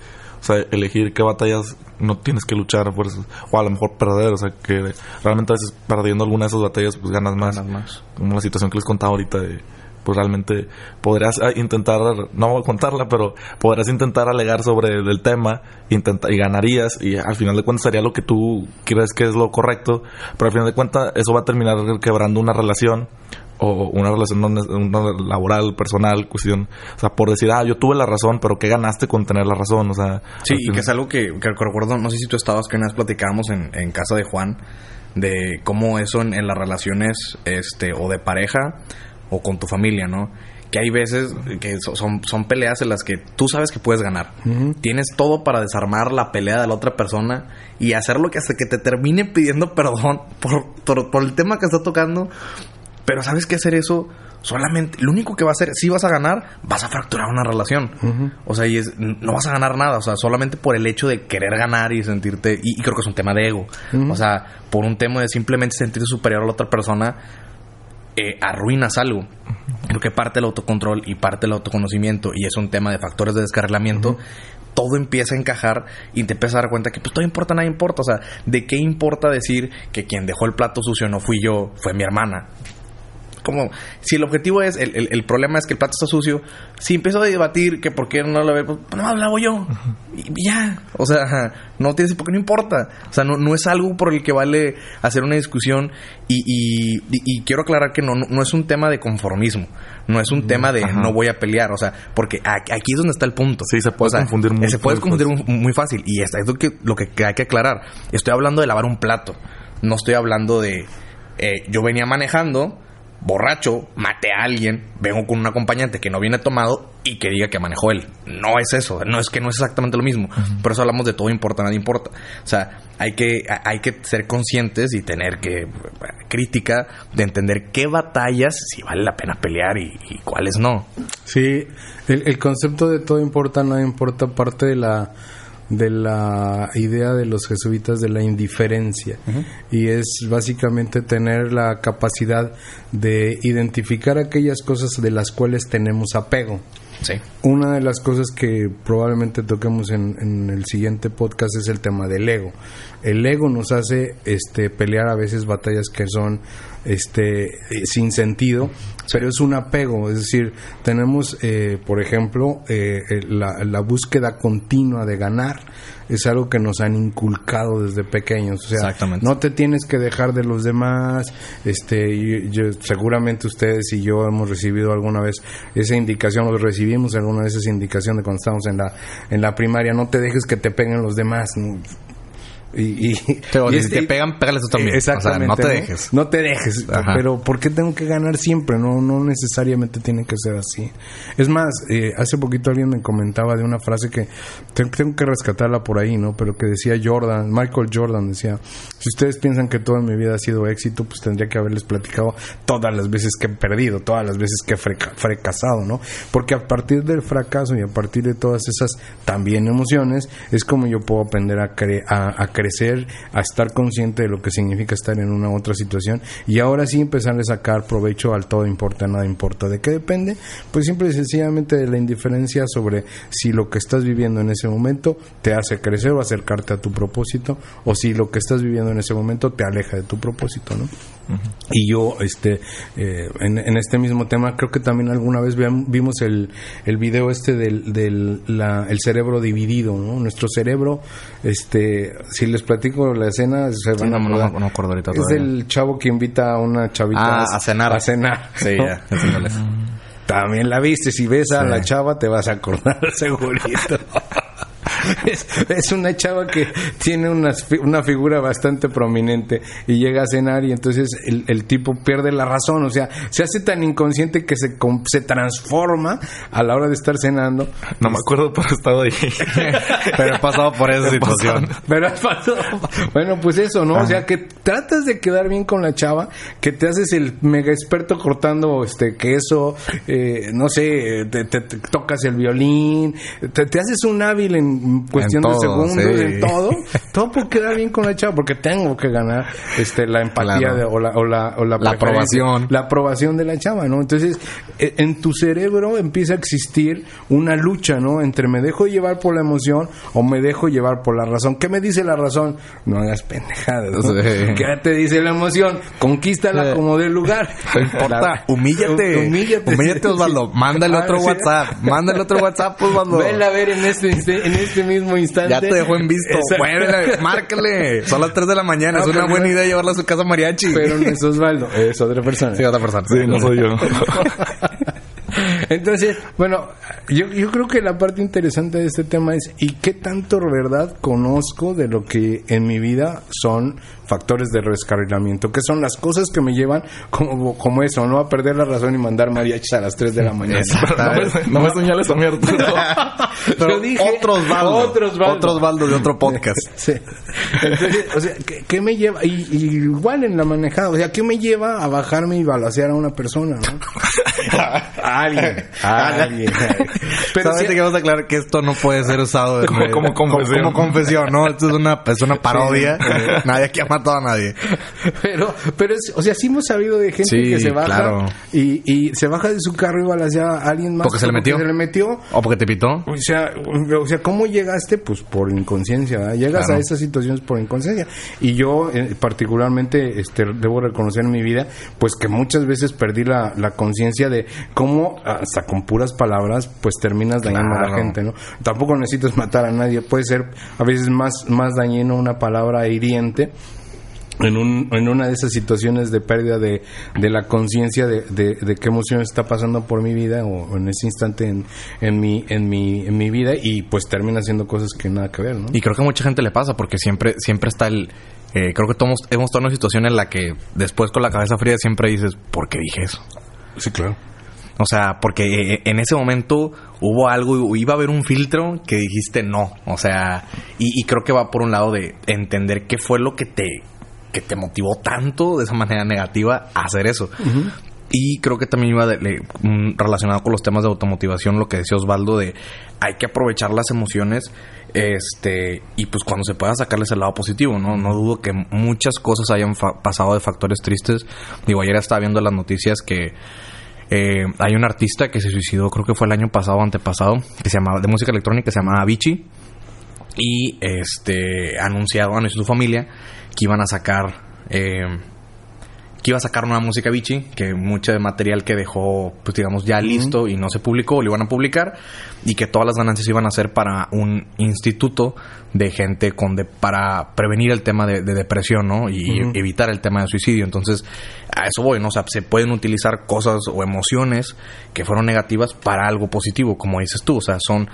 sea, elegir qué batallas no tienes que luchar a fuerzas, o a lo mejor perder, o sea, que realmente a veces perdiendo alguna de esas batallas pues ganas más. Ganas más. Como la situación que les contaba ahorita de pues realmente podrías ah, intentar, no voy a contarla, pero podrías intentar alegar sobre el tema intenta, y ganarías y al final de cuentas sería lo que tú crees que es lo correcto, pero al final de cuentas eso va a terminar quebrando una relación o una relación no una laboral, personal, cuestión, o sea, por decir, ah, yo tuve la razón, pero ¿qué ganaste con tener la razón? O sea, Sí, y que es algo que, que recuerdo, no sé si tú estabas, que una vez platicábamos en, en casa de Juan, de cómo eso en, en las relaciones, este, o de pareja, o con tu familia, ¿no? Que hay veces que so- son, son peleas en las que tú sabes que puedes ganar. Tienes todo para desarmar la pelea de la otra persona y hacer lo que hasta que te termine pidiendo perdón por, por, por el tema que está tocando. Pero sabes que hacer eso solamente, lo único que va a hacer, si vas a ganar, vas a fracturar una relación. O sea, y es, no vas a ganar nada, o sea, solamente por el hecho de querer ganar y sentirte, y, y creo que es un tema de ego. O sea, por un tema de simplemente sentirte superior a la otra persona, eh, arruinas algo. Creo que parte del autocontrol y parte del autoconocimiento, y es un tema de factores de descarrilamiento, todo empieza a encajar y te empiezas a dar cuenta que pues todo importa, nada importa. O sea, ¿de qué importa decir que quien dejó el plato sucio no fui yo, fue mi hermana? Como, si el objetivo es, el, el- el problema es que el plato está sucio, si empiezo a debatir que por qué no lo veo, pues no lo hago yo. Y ya. O sea, no tienes por qué no importa. O sea, no, no es algo por el que vale hacer una discusión. Y, y- y- y quiero aclarar que no, no, no es un tema de conformismo. No es un tema de ajá. no voy a pelear. O sea, porque aquí es donde está el punto. Sí, se puede O sea, confundir muy- Se puede confundir fácil. muy, muy fácil. Y esto es lo que, lo que hay que aclarar. Estoy hablando de lavar un plato. No estoy hablando de. eh, yo venía manejando, borracho, maté a alguien, vengo con un acompañante que no viene tomado y que diga que manejó él. No es eso. No es que no es exactamente lo mismo. Por eso hablamos de todo importa, nada importa. O sea, hay que, hay que ser conscientes y tener que. crítica de entender qué batallas si vale la pena pelear y, y cuáles no. Sí, el, el concepto de todo importa, nada importa, parte de la de la idea de los jesuitas de la indiferencia y es básicamente tener la capacidad de identificar aquellas cosas de las cuales tenemos apego. Sí. Una de las cosas que probablemente toquemos en, en el siguiente podcast es el tema del ego. El ego nos hace este, pelear a veces batallas que son este, eh, sin sentido pero es un apego, es decir, tenemos, eh, por ejemplo, eh, eh, la, la búsqueda continua de ganar, es algo que nos han inculcado desde pequeños. O sea, Exactamente. no te tienes que dejar de los demás. Este, y yo- seguramente ustedes y yo hemos recibido alguna vez esa indicación, o recibimos alguna vez esa indicación de cuando estábamos en la, en la primaria, no te dejes que te peguen los demás. Y, y- Te- o y si te pegan, pégales tú también. Exactamente. O sea, no te dejes. No te dejes. Ajá. Pero ¿por qué tengo que ganar siempre? No, no necesariamente tiene que ser así. Es más, eh, hace poquito alguien me comentaba de una frase que tengo, tengo que rescatarla por ahí, ¿no? Pero que decía Jordan, Michael Jordan decía, si ustedes piensan que todo en mi vida ha sido éxito, pues tendría que haberles platicado todas las veces que he perdido, todas las veces que he fracasado, ¿no? Porque a partir del fracaso y a partir de todas esas también emociones, es como yo puedo aprender a, cre- a, a crecer, a estar consciente de lo que significa estar en una u otra situación y ahora sí empezar a sacar provecho al todo importa, nada importa. ¿De qué depende? Pues simple y sencillamente de la indiferencia sobre si lo que estás viviendo en ese momento te hace crecer o acercarte a tu propósito o si lo que estás viviendo en ese momento te aleja de tu propósito, ¿no? Y yo, este, eh, en, en este mismo tema, creo que también alguna vez vimos el, el video este del, del la- el cerebro dividido, ¿no? Nuestro cerebro, este, si les platico la escena, se van no, a no, acordar. no me acuerdo ahorita Es todavía. el chavo que invita a una chavita Ah, a cenar. A cenar. Sí, ya. También la viste, si ves a Sí. la chava te vas a acordar [LAUGHS] [LAUGHS] segurito. Es, es una chava que tiene una, una figura bastante prominente y llega a cenar y entonces el, el tipo pierde la razón, o sea, se hace tan inconsciente que se, se transforma a la hora de estar cenando. No me acuerdo, pero he estado ahí. [LAUGHS] Pero he pasado por esa situación. Pero has pasado- Bueno, pues eso, ¿no? O sea, que tratas de quedar bien con la chava, que te haces el mega experto cortando este queso, eh, no sé, te, te- te tocas el violín, te, te haces un hábil en cuestión En de todo, segundos, sí. en todo, [LAUGHS] todo por quedar bien con la chava, porque tengo que ganar este la empatía Claro. de- o la, o la, o la, aprobación. la aprobación de la chava, ¿no? Entonces, eh, en tu cerebro empieza a existir una lucha, ¿no? Entre me dejo llevar por la emoción o me dejo llevar por la razón. ¿Qué me dice la razón? No hagas pendejadas, ¿no? Sí. ¿Qué te dice la emoción? Conquístala Sí. como dé lugar. [LAUGHS] No importa, La- humíllate. [LAUGHS] Humíllate. Humíllate, Osvaldo. Mándale Ah, otro. WhatsApp. Mándale otro WhatsApp, Osvaldo. Vela a ver en este, en este mismo instante. Ya te dejó en visto. Muévele, [LAUGHS] márcale. Son las 3 de la mañana. No, es una buena no- idea llevarla a su casa mariachi. Pero no es Osvaldo, es otra persona. Sí, otra persona. Sí, no soy yo. [LAUGHS] Entonces, bueno, yo, yo creo que la parte interesante de este tema es ¿y qué tanto verdad conozco de lo que en mi vida son factores de rescarrilamiento? ¿Qué son las cosas que me llevan como, como eso, no a perder la razón y mandar mariachis a las 3 de la mañana? [LAUGHS] no, me, no me señales a mí, Arturo. [LAUGHS] Pero Yo dije, otro Osvaldo. otro Osvaldo. Otro Osvaldo de otro podcast. [LAUGHS] Sí. Entonces, o sea, ¿qué, qué me lleva? Y, y igual en la manejada, o sea, ¿qué me lleva a bajarme y balasear a una persona? ¿no? A alguien. Alguien. [LAUGHS] [LAUGHS] Pero sí- que vamos a aclarar que esto no puede ser usado de- Como- como confesión. Como, confesión, ¿no? Esto es una, es una parodia. [LAUGHS] nadie aquí ha matado a nadie. pero, pero es- o sea, sí hemos sabido de gente Sí, que se baja claro. y, y se baja de su carro y balacea a alguien más Porque se le metió. se le metió. ¿O porque te pitó? O sea, o sea, ¿cómo llegaste? Pues por inconsciencia, ¿verdad? Llegas Claro. a esas situaciones por inconsciencia. Y yo, eh, particularmente, este, debo reconocer en mi vida, pues que muchas veces perdí la, la conciencia de cómo, hasta con puras palabras, pues terminas dañando a la gente, ¿no? Tampoco necesitas matar a nadie, puede ser a veces más, más dañino una palabra hiriente en, un, en una de esas situaciones de pérdida de, de la conciencia de, de, de qué emoción está pasando por mi vida o, o en ese instante en, en, mi, en, mi, en mi vida y pues termina haciendo cosas que nada que ver, ¿no? Y creo que a mucha gente le pasa porque siempre, siempre está el... eh, creo que todos hemos estado en una situación en la que después con la cabeza fría siempre dices, ¿por qué dije eso? Sí, claro. O sea, porque eh, en ese momento hubo algo, iba a haber un filtro que dijiste no. O sea, y, y creo que va por un lado de entender qué fue lo que te, que te motivó tanto de esa manera negativa a hacer eso. Y creo que también iba de- de- relacionado con los temas de automotivación, lo que decía Osvaldo, de hay que aprovechar las emociones este y pues cuando se pueda sacarles el lado positivo, ¿no? No dudo que muchas cosas hayan fa- pasado de factores tristes. Digo, ayer estaba viendo las noticias que eh, hay un artista que se suicidó, creo que fue el año pasado o antepasado, que se llamaba, de música electrónica, se llamaba Avicii. Y este anunciado, anunció su familia que iban a sacar, eh, que iba a sacar una música bichi, que mucho de material que dejó, pues digamos, ya listo y no se publicó, lo iban a publicar, y que todas las ganancias iban a ser para un instituto de gente con de, para prevenir el tema de, depresión, ¿no? Y evitar el tema de suicidio. Entonces, a eso voy, ¿no? O sea, se pueden utilizar cosas o emociones que fueron negativas para algo positivo, como dices tú. O sea, son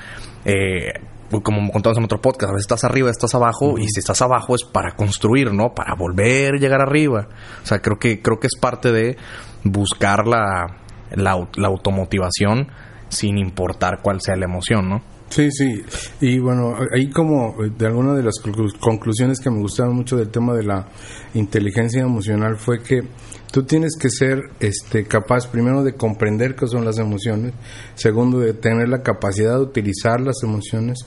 eh, como contamos en otro podcast, a veces estás arriba, estás abajo, y si estás abajo es para construir, ¿no? Para volver a llegar arriba. O sea, creo que, creo que es parte de buscar la, la, la automotivación sin importar cuál sea la emoción, ¿no? Sí, sí. Y bueno, ahí como de alguna de las conclusiones que me gustaron mucho del tema de la inteligencia emocional fue que tú tienes que ser este capaz primero de comprender qué son las emociones, segundo de tener la capacidad de utilizar las emociones,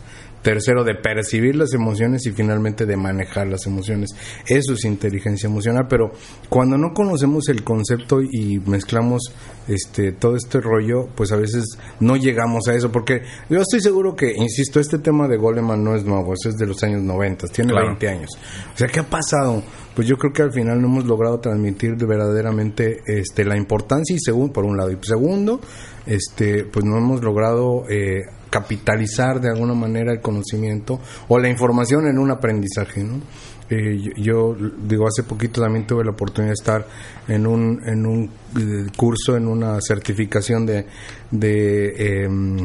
tercero de percibir las emociones y finalmente de manejar las emociones. Eso es inteligencia emocional, pero cuando no conocemos el concepto y mezclamos este todo este rollo, pues a veces no llegamos a eso, porque yo estoy seguro que, insisto, este tema de Goleman no es nuevo, es de los años 90, tiene 20 años. O sea, ¿qué ha pasado? Pues yo creo que al final no hemos logrado transmitir verdaderamente este la importancia y segundo, por un lado, y segundo, este pues no hemos logrado eh, capitalizar de alguna manera el conocimiento o la información en un aprendizaje, ¿no? Eh, yo, digo, hace poquito también tuve la oportunidad de estar en un, en un eh, curso, en una certificación de, de em,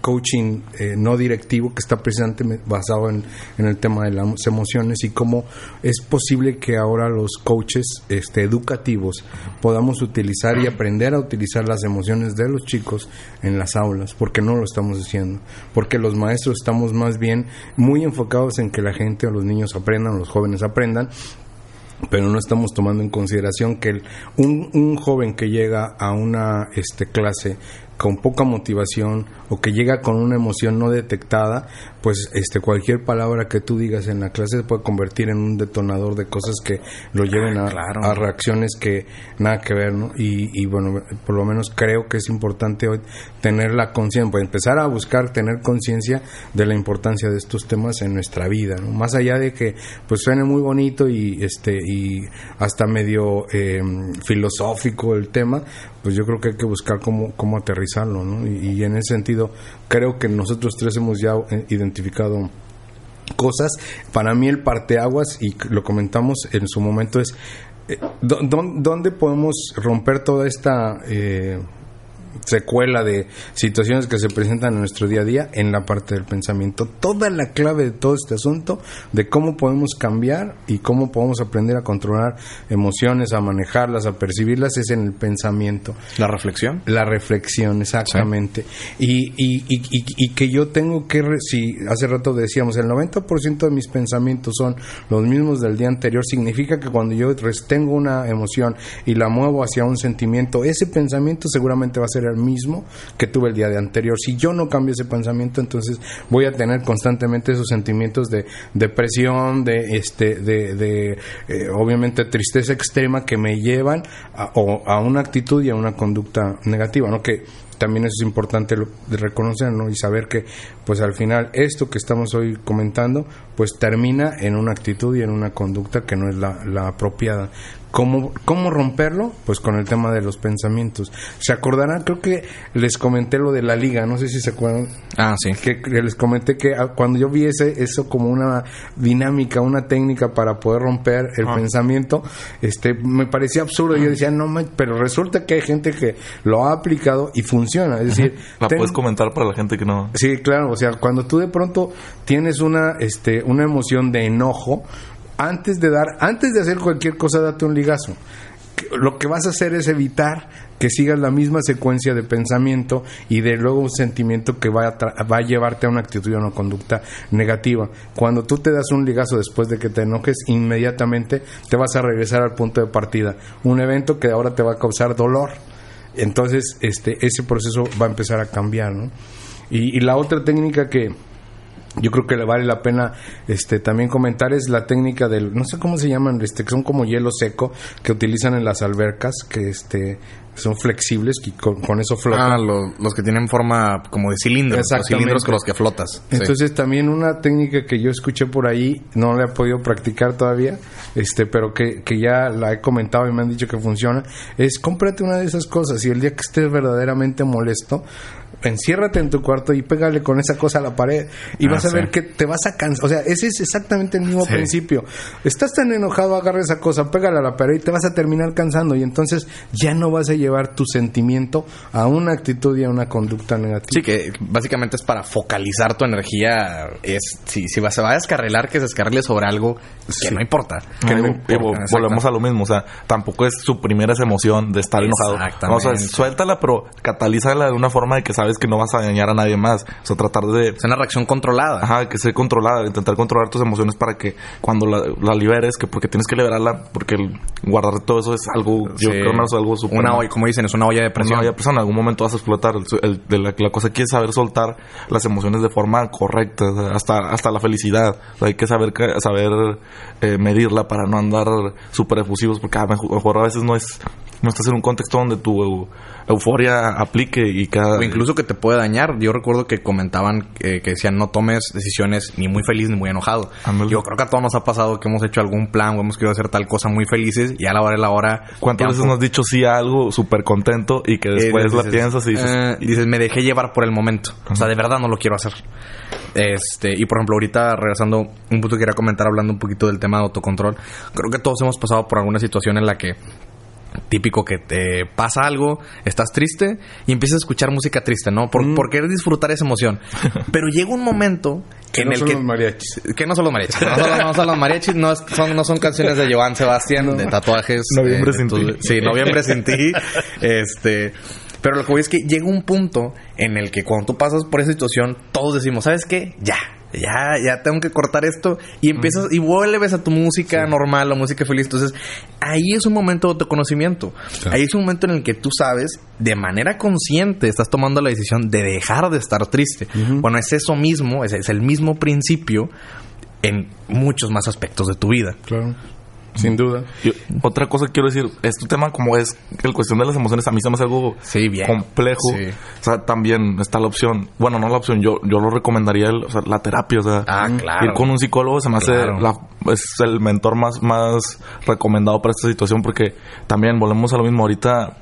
coaching eh, no directivo que está precisamente basado en, en, el tema de las emociones y cómo es posible que ahora los coaches este, educativos podamos utilizar y aprender a utilizar las emociones de los chicos en las aulas, porque no lo estamos haciendo, porque los maestros estamos más bien muy enfocados en que la gente o los niños aprendan, los jóvenes aprendan, pero no estamos tomando en consideración que un, un, joven que llega a una este, clase con poca motivación o que llega con una emoción no detectada, pues este cualquier palabra que tú digas en la clase se puede convertir en un detonador de cosas que lo lleven a, a reacciones que nada que ver, ¿no? Y, bueno, por lo menos creo que es importante hoy tener la conciencia, pues empezar a buscar tener conciencia de la importancia de estos temas en nuestra vida, ¿no? Más allá de que pues suene muy bonito y este y hasta medio eh, filosófico el tema, pues yo creo que hay que buscar cómo, cómo aterrizarlo, ¿no? Y, en ese sentido, creo que nosotros tres hemos ya eh, identificado cosas. Para mí el parteaguas, y lo comentamos en su momento, es eh, ¿dónde podemos romper toda esta... Eh, secuela de situaciones que se presentan en nuestro día a día en la parte del pensamiento. Toda la clave de todo este asunto de cómo podemos cambiar y cómo podemos aprender a controlar emociones, a manejarlas, a percibirlas es en el pensamiento. ¿La reflexión? La reflexión, exactamente. Y, y, y, y, que yo tengo que, si hace rato decíamos, el 90% de mis pensamientos son los mismos del día anterior, significa que cuando yo tengo una emoción y la muevo hacia un sentimiento, ese pensamiento seguramente va a ser el mismo que tuve el día de anterior. Si yo no cambio ese pensamiento, entonces voy a tener constantemente esos sentimientos de depresión, de este, de, de eh, obviamente tristeza extrema que me llevan a, una actitud y a una conducta negativa, ¿no? Que también es importante reconocer y saber que pues al final esto que estamos hoy comentando pues termina en una actitud y en una conducta que no es la apropiada ¿Cómo, ¿Cómo romperlo? Pues con el tema de los pensamientos. ¿Se acordarán? Creo que les comenté lo de la liga, no sé si se acuerdan. Ah, sí. Que, les comenté que ah, cuando yo vi eso como una dinámica, una técnica para poder romper el ah. pensamiento, este me parecía absurdo. Yo decía, no, pero resulta que hay gente que lo ha aplicado y funciona. Es decir, la puedes comentar para la gente que no. Sí, claro. O sea, cuando tú de pronto tienes una, este, una emoción de enojo, antes de dar, antes de hacer cualquier cosa, date un ligazo. Lo que vas a hacer es evitar que sigas la misma secuencia de pensamiento y de luego un sentimiento que va a, va a llevarte a una actitud a una conducta negativa. Cuando tú te das un ligazo después de que te enojes, inmediatamente te vas a regresar al punto de partida. Un evento que ahora te va a causar dolor. Entonces, este, ese proceso va a empezar a cambiar, ¿no? y la otra técnica que, yo creo que le vale la pena este también comentar es la técnica del no sé cómo se llaman este que son como hielo seco que utilizan en las albercas que este que son flexibles y con, con eso flotan. Ah, los, los que tienen forma como de cilindro. Los cilindros con los que flotas. Sí. Entonces también una técnica que yo escuché por ahí, no la he podido practicar todavía, este, pero que, que ya la he comentado y me han dicho que funciona, es cómprate una de esas cosas y el día que estés verdaderamente molesto, enciérrate en tu cuarto y pégale con esa cosa a la pared y Ah, vas a sí. ver que te vas a cansar. O sea, ese es exactamente el mismo Sí. principio. Estás tan enojado, agarra esa cosa, pégale a la pared y te vas a terminar cansando y entonces ya no vas a llevar tu sentimiento a una actitud y a una conducta negativa. Sí, que básicamente es para focalizar tu energía. Es si, si va- se va a descarrilar, que se descarrile sobre algo que no importa. Que no no- importa. volvemos a lo mismo, o sea, tampoco es suprimir esa emoción de estar enojado. Exactamente. O sea, suéltala, pero catalízala de una forma de que sabes que no vas a dañar a nadie más. O sea, tratar de Es una reacción controlada. Ajá, que sea controlada, intentar controlar tus emociones para que cuando la, la liberes, que porque tienes que liberarla, porque el guardar todo eso es algo, yo creo que es algo súper... Una olla, como dicen, es una olla de presión. No, ya, pues, en algún momento vas a explotar. El- el- de la, la cosa aquí es saber soltar las emociones de forma correcta, hasta, hasta la felicidad. O sea, hay que saber que- saber eh, medirla para no andar súper efusivos, porque a lo mejor a veces no es no estás en un contexto donde tu eu- euforia aplique y cada... O incluso que te puede dañar. Yo recuerdo que comentaban eh, que decían no tomes decisiones ni muy feliz ni muy enojado. Yo creo que a todos nos ha pasado que hemos hecho algún plan o hemos querido hacer tal cosa muy felices y a la hora de la hora... ¿Cuántas veces nos has dicho sí a algo súper contento y que Eh, después la dices, piensas y dices... eh, y dices, me dejé llevar por el momento. O sea, de verdad no lo quiero hacer. Este, y por ejemplo, ahorita regresando, un punto que quería comentar hablando un poquito del tema de autocontrol. Creo que todos hemos pasado por alguna situación en la que típico que te pasa algo, estás triste y empiezas a escuchar música triste, ¿no? Por, por querer disfrutar esa emoción. [LAUGHS] Pero llega un momento Que en no el son que los mariachis. que no son los mariachis. No son, no son los mariachis, no, son, no son canciones de Joan Sebastián, de tatuajes. Noviembre eh, sin ti. Sí, Noviembre sin ti. [LAUGHS] Este. Pero lo que voy es que llega un punto en el que cuando tú pasas por esa situación, todos decimos, ¿sabes qué? Ya. Ya, ya tengo que cortar esto. Y empiezas, y vuelves a tu música normal, la música feliz. Entonces, ahí es un momento de autoconocimiento. Ahí es un momento en el que tú sabes, de manera consciente, estás tomando la decisión de dejar de estar triste. Bueno, es eso mismo, es, es el mismo principio en muchos más aspectos de tu vida. Claro. Sin duda. Yo- otra cosa que quiero decir, este tema como es la cuestión de las emociones a mí se me hace algo Sí, bien. complejo. Sí. O sea, también está la opción, bueno, no la opción, yo yo lo recomendaría el- o sea, la terapia, o sea, Ah, claro. ir con un psicólogo se me hace Claro. la- es el mentor más más recomendado para esta situación porque también volvemos a lo mismo ahorita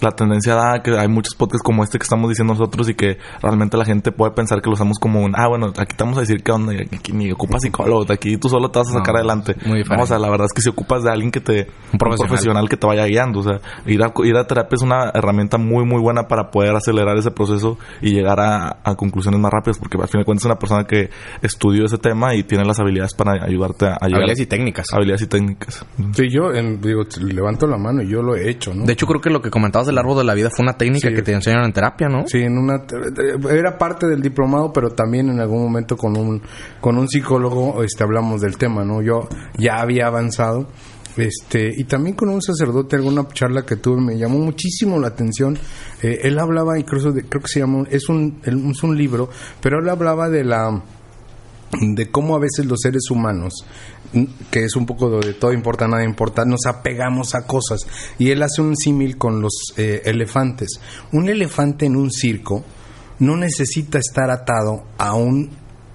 la tendencia da que hay muchos podcasts como este que estamos diciendo nosotros y que realmente la gente puede pensar que lo usamos como un, ah, bueno, aquí te vamos a decir que onda, aquí ni ocupas psicólogo, aquí tú solo te vas a sacar No, adelante. muy diferente. No, o sea, la verdad es que si ocupas de alguien que te, un profesional. profesional, que te vaya guiando, o sea, ir a, ir a terapia es una herramienta muy, muy buena para poder acelerar ese proceso y llegar a, a conclusiones más rápidas, porque al fin de cuentas es una persona que estudió ese tema y tiene las habilidades para ayudarte a, a llegar. Habilidades y técnicas. Habilidades y técnicas. Sí, yo en- digo, levanto la mano y yo lo he hecho, ¿no? De hecho, creo que lo que comentabas del árbol de la vida fue una técnica Sí. que te enseñaron en terapia, ¿no? Sí, en una era parte del diplomado, pero también en algún momento con un con un psicólogo este hablamos del tema, ¿no? Yo ya había avanzado este y también con un sacerdote alguna charla que tuve me llamó muchísimo la atención. Eh, él hablaba incluso de creo que se llama es un es un libro, pero él hablaba de la de cómo a veces los seres humanos, que es un poco de todo importa, nada importa, nos apegamos a cosas. Y él hace un símil con los eh, elefantes. Un elefante en un circo no necesita estar atado a un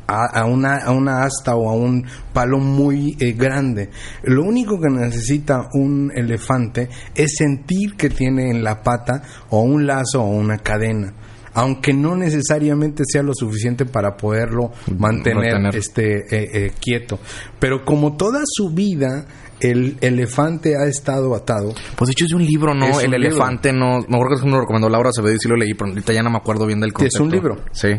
a, una, a una asta o a un palo muy eh, grande. Lo único que necesita un elefante es sentir que tiene en la pata o un lazo o una cadena aunque no necesariamente sea lo suficiente para poderlo mantener Retener. este eh, eh, quieto. Pero como toda su vida el elefante ha estado atado, Pues de hecho es un libro, ¿no? Es el un libro. elefante, no. Me acuerdo que me lo recomendó Laura Acevedo y sí lo leí, pero ahorita ya no me acuerdo bien del Es concepto. un libro. Sí.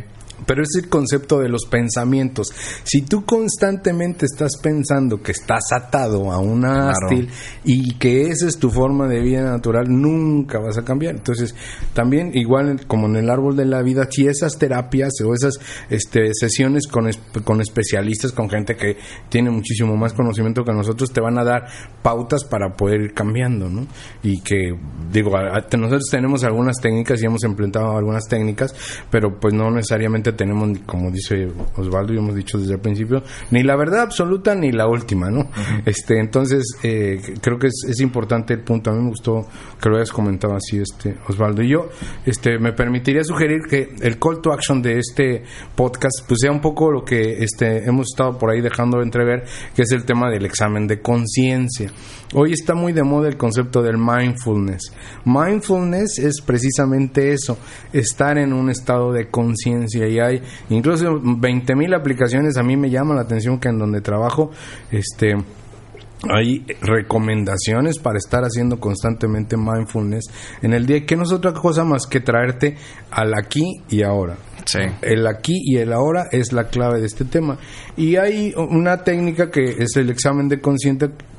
Pero es el concepto de los pensamientos. Si tú constantemente estás pensando que estás atado a una Claro. ástil y que esa es tu forma de vida natural, nunca vas a cambiar. Entonces, también igual como en el árbol de la vida, si esas terapias o esas este, sesiones con, con especialistas, con gente que tiene muchísimo más conocimiento que nosotros, te van a dar pautas para poder ir cambiando, ¿no? Y que, digo, a- a- nosotros tenemos algunas técnicas y hemos implementado algunas técnicas, pero pues no necesariamente tenemos, como dice Osvaldo y hemos dicho desde el principio, ni la verdad absoluta ni la última, ¿no? Este, entonces, eh, creo que es, es, importante el punto. A mí me gustó que lo hayas comentado así, este, Osvaldo. Y yo, este, me permitiría sugerir que el call to action de este podcast, pues sea un poco lo que, este, hemos estado por ahí dejando entrever, que es el tema del examen de conciencia. Hoy está muy de moda el concepto del mindfulness. Mindfulness es precisamente eso, estar en un estado de conciencia y hay incluso 20.000 aplicaciones, a mí me llama la atención que en donde trabajo, este hay recomendaciones para estar haciendo constantemente mindfulness en el día, que no es otra cosa más que traerte al aquí y ahora. El aquí y el ahora es la clave de este tema. Y hay una técnica que es el examen de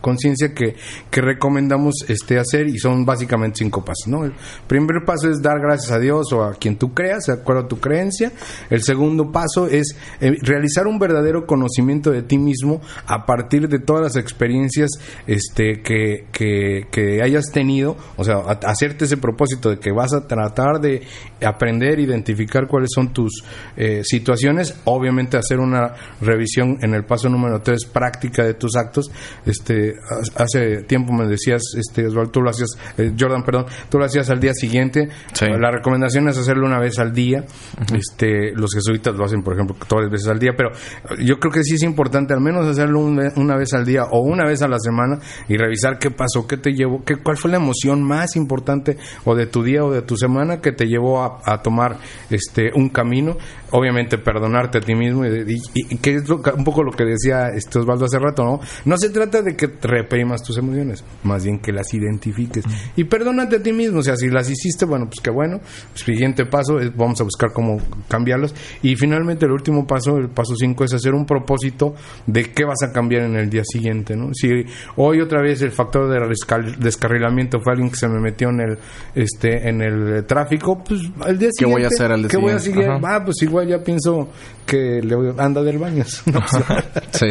conciencia que, que recomendamos este, hacer y son básicamente cinco pasos. ¿no? El primer paso es dar gracias a Dios o a quien tú creas, de acuerdo a tu creencia. El segundo paso es eh, realizar un verdadero conocimiento de ti mismo a partir de todas las experiencias este, que, que, que hayas tenido. O sea, hacerte ese propósito de que vas a tratar de aprender, identificar cuáles son tus eh, situaciones, obviamente hacer una revisión en el paso número 3, práctica de tus actos. Este, hace tiempo me decías, este, Osvaldo, tú lo hacías, eh, Jordan, perdón, tú lo hacías al día siguiente. La recomendación es hacerlo una vez al día. Este, los jesuitas lo hacen, por ejemplo, todas las veces al día, pero yo creo que sí es importante al menos hacerlo una vez al día o una vez a la semana y revisar qué pasó, qué te llevó, qué, cuál fue la emoción más importante o de tu día o de tu semana que te llevó a, a tomar este un camino, obviamente perdonarte a ti mismo y, que es un poco lo que decía este Osvaldo hace rato, ¿no? No se trata de que reprimas tus emociones, más bien que las identifiques y perdónate a ti mismo, o sea, si las hiciste, bueno, pues qué bueno, siguiente paso es, vamos a buscar cómo cambiarlos y finalmente el último paso, el paso 5 es hacer un propósito de qué vas a cambiar en el día siguiente, ¿no? Si hoy otra vez el factor de descarrilamiento fue alguien que se me metió en el este en el tráfico, pues al día siguiente ¿qué voy a hacer al día ¿qué voy a seguir? ah, pues igual ya pienso que le anda del baño. [LAUGHS] sí.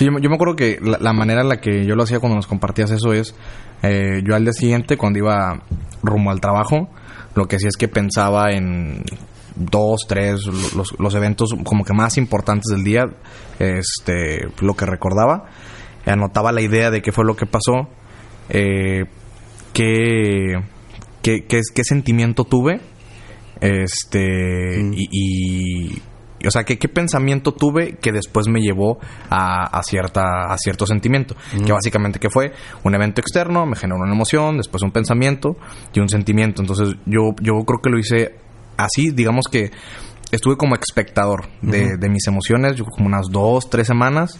yo, me acuerdo que la, manera en la que yo lo hacía cuando nos compartías eso es, eh, yo al día siguiente, cuando iba rumbo al trabajo, lo que hacía es que pensaba en dos, tres, los, eventos como que más importantes del día, este, lo que recordaba, anotaba la idea de qué fue lo que pasó, eh, qué, qué, qué sentimiento tuve este, mm. y, o sea, ¿qué, ¿qué, pensamiento tuve que después me llevó a, cierta, a cierto sentimiento? Mm. Que básicamente que fue un evento externo, me generó una emoción, después un pensamiento y un sentimiento. Entonces yo, yo creo que lo hice así, digamos que estuve como espectador de, de mis emociones, yo como unas dos, tres semanas.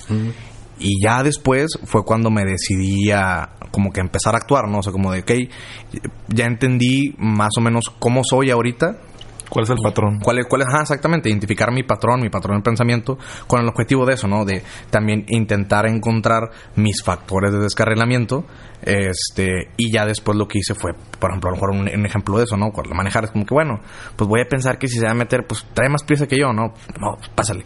Y ya después fue cuando me decidí a como que empezar a actuar, ¿no? O sea, como de, ok, ya entendí más o menos cómo soy ahorita ¿Cuál es el patrón? ¿Cuál es, cuál es, exactamente, identificar mi patrón, mi patrón de pensamiento, con el objetivo de eso, ¿no? De también intentar encontrar mis factores de descarrilamiento, este, y ya después lo que hice fue, por ejemplo, a lo mejor un, ejemplo de eso, ¿no? Cuando manejar es como que, bueno, pues voy a pensar que si se va a meter, pues trae más pieza que yo, ¿no? No, pues, pásale.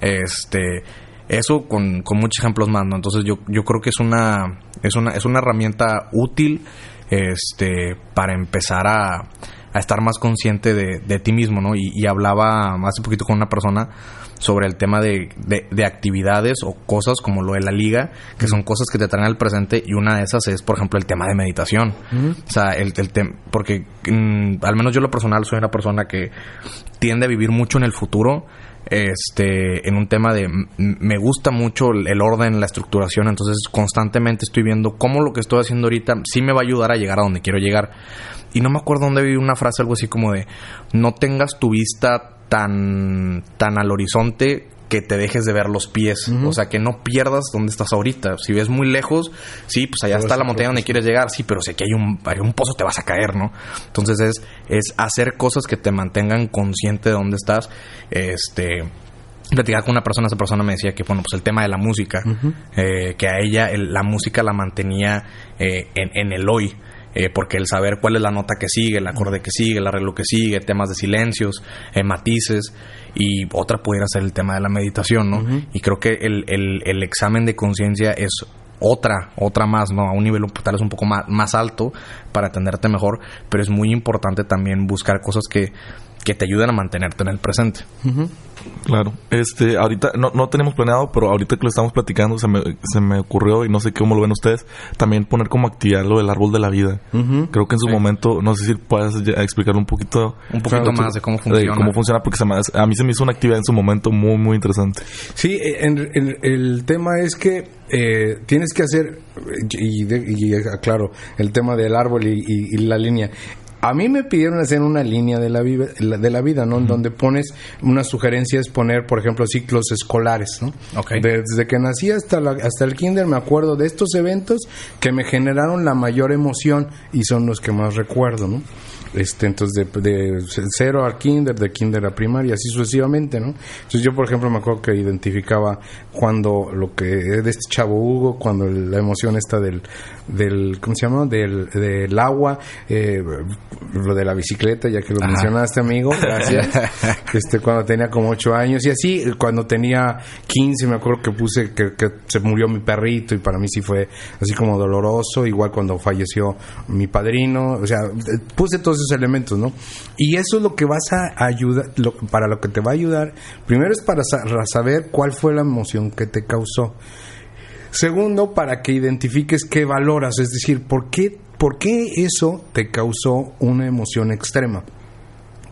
Este, eso con, con muchos ejemplos más, ¿no? Entonces yo, yo creo que es una, es una, es una herramienta útil, este, para empezar a a estar más consciente de, de ti mismo, ¿no? Y, hablaba hace poquito con una persona sobre el tema de, de, actividades o cosas como lo de la liga, que son cosas que te traen al presente y una de esas es, por ejemplo, el tema de meditación. O sea, el, el tema, porque mm, al menos yo lo personal soy una persona que tiende a vivir mucho en el futuro este en un tema de me gusta mucho el orden, la estructuración, entonces constantemente estoy viendo cómo lo que estoy haciendo ahorita sí me va a ayudar a llegar a donde quiero llegar. Y no me acuerdo dónde vi una frase, algo así como de, no tengas tu vista tan, tan al horizonte que te dejes de ver los pies. O sea, que no pierdas donde estás ahorita. Si ves muy lejos, sí, pues allá está la montaña donde quieres llegar, sí, pero si aquí hay un, hay un pozo te vas a caer, ¿no? Entonces es, es hacer cosas que te mantengan consciente de dónde estás. Este platicar con una persona, esa persona me decía que, bueno, pues el tema de la música, eh, que a ella la música la mantenía eh, en, en, el hoy. Eh, porque el saber cuál es la nota que sigue, el acorde que sigue, el arreglo que sigue, temas de silencios, eh, matices, y otra pudiera ser el tema de la meditación, ¿no? Y creo que el, el, el examen de conciencia es otra, otra más, ¿no? A un nivel tal vez un poco más, más alto para atenderte mejor, pero es muy importante también buscar cosas que que te ayuden a mantenerte en el presente. Claro. Este, ahorita no, no tenemos planeado, pero ahorita que lo estamos platicando se me, se me ocurrió y no sé cómo lo ven ustedes, también poner como actividad lo del árbol de la vida. Creo que en su momento, no sé si puedes ya explicarlo un poquito. Un poquito Claro, más de cómo funciona. cómo funciona, porque se me- a mí se me hizo una actividad en su momento muy, muy interesante. Sí, en- en- el tema es que eh, tienes que hacer, y, de- y aclaro, el tema del árbol y, y- y la línea. A mí me pidieron hacer una línea de la, vida, de la vida, ¿no? Donde pones, una sugerencia es poner, por ejemplo, ciclos escolares, ¿no? Ok. Desde que nací hasta, la- hasta el kinder me acuerdo de estos eventos que me generaron la mayor emoción y son los que más recuerdo, ¿no? Este, entonces, de, de cero al kinder, de kinder a primaria, así sucesivamente, ¿no? Entonces, yo, por ejemplo, me acuerdo que identificaba cuando lo que es de este chavo Hugo, cuando el- la emoción esta del, del ¿cómo se llama? Del, del agua, eh, lo de la bicicleta, ya que lo Ajá. mencionaste, amigo, gracias. [LAUGHS] este, cuando tenía como ocho años y así, cuando tenía 15, me acuerdo que puse que, que se murió mi perrito y para mí sí fue así como doloroso, igual cuando falleció mi padrino, o sea, puse todos esos elementos, ¿no? Y eso es lo que vas a ayudar, lo- para lo que te va a ayudar, primero es para sa- saber cuál fue la emoción que te causó. Segundo, para que identifiques qué valoras, es decir, por qué, por qué eso te causó una emoción extrema.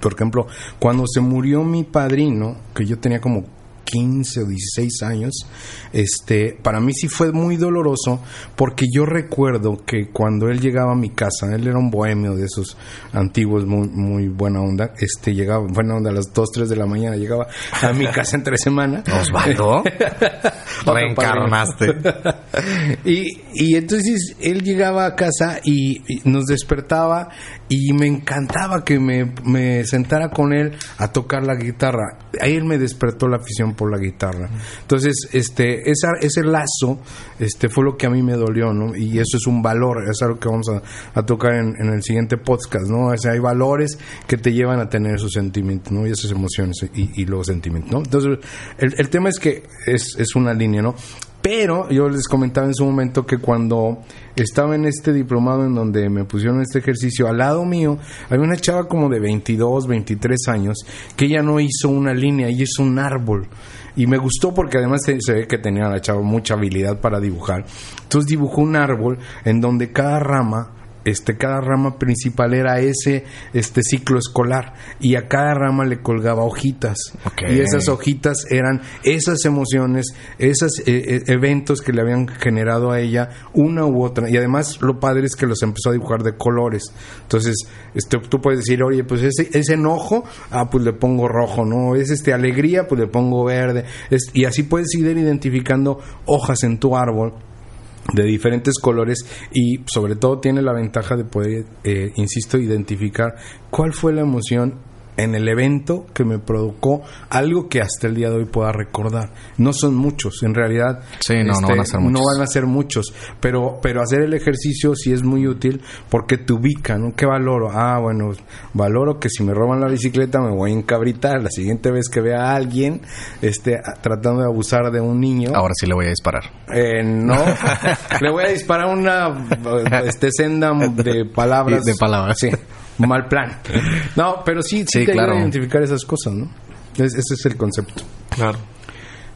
Por ejemplo, cuando se murió mi padrino, que yo tenía como 15 o 16 años, este, para mí sí fue muy doloroso porque yo recuerdo que cuando él llegaba a mi casa, él era un bohemio de esos antiguos, muy, muy buena onda, este, llegaba, buena onda a las 2, 3 de la mañana, llegaba a mi casa entre semana. Osvaldo, reencarnaste. [LAUGHS] y, y entonces él llegaba a casa y, y nos despertaba y me encantaba que me, me sentara con él a tocar la guitarra. Ahí él me despertó la afición por la guitarra. Entonces, este, esa, ese lazo, este, fue lo que a mí me dolió, ¿no? Y eso es un valor, es algo que vamos a, tocar en, en el siguiente podcast, ¿no? O hay valores que te llevan a tener esos sentimientos, ¿no? Y esas emociones y, y los sentimientos, ¿no? Entonces, el, el tema es que es, es una línea, ¿no? Pero yo les comentaba en su momento que cuando estaba en este diplomado en donde me pusieron este ejercicio, al lado mío había una chava como de 22, 23 años que ella no hizo una línea, ella hizo un árbol. Y me gustó porque además se, se ve que tenía la chava mucha habilidad para dibujar. Entonces dibujó un árbol en donde cada rama este cada rama principal era ese este ciclo escolar y a cada rama le colgaba hojitas. Y esas hojitas eran esas emociones esos eventos que le habían generado a ella una u otra. Y además lo padre es que los empezó a dibujar de colores. Entonces este tú puedes decir oye pues ese, ese enojo ah pues le pongo rojo no es este alegría pues le pongo verde Es- y así puedes ir identificando hojas en tu árbol de diferentes colores y sobre todo tiene la ventaja de poder, eh, insisto, identificar cuál fue la emoción en el evento que me provocó algo que hasta el día de hoy pueda recordar. No son muchos, en realidad. este, Sí, no, no van a ser muchos. No van a ser muchos, pero, pero hacer el ejercicio sí es muy útil porque te ubica, ¿no? ¿Qué valoro? Ah, bueno, valoro que si me roban la bicicleta me voy a encabritar la siguiente vez que vea a alguien este, tratando de abusar de un niño. Ahora sí le voy a disparar. Eh, no, [LAUGHS] le voy a disparar una este, senda de palabras. De palabras. Sí, mal plan. No, pero sí, sí, Sí, te claro. identificar esas cosas, ¿no? Es- ese es el concepto. Claro.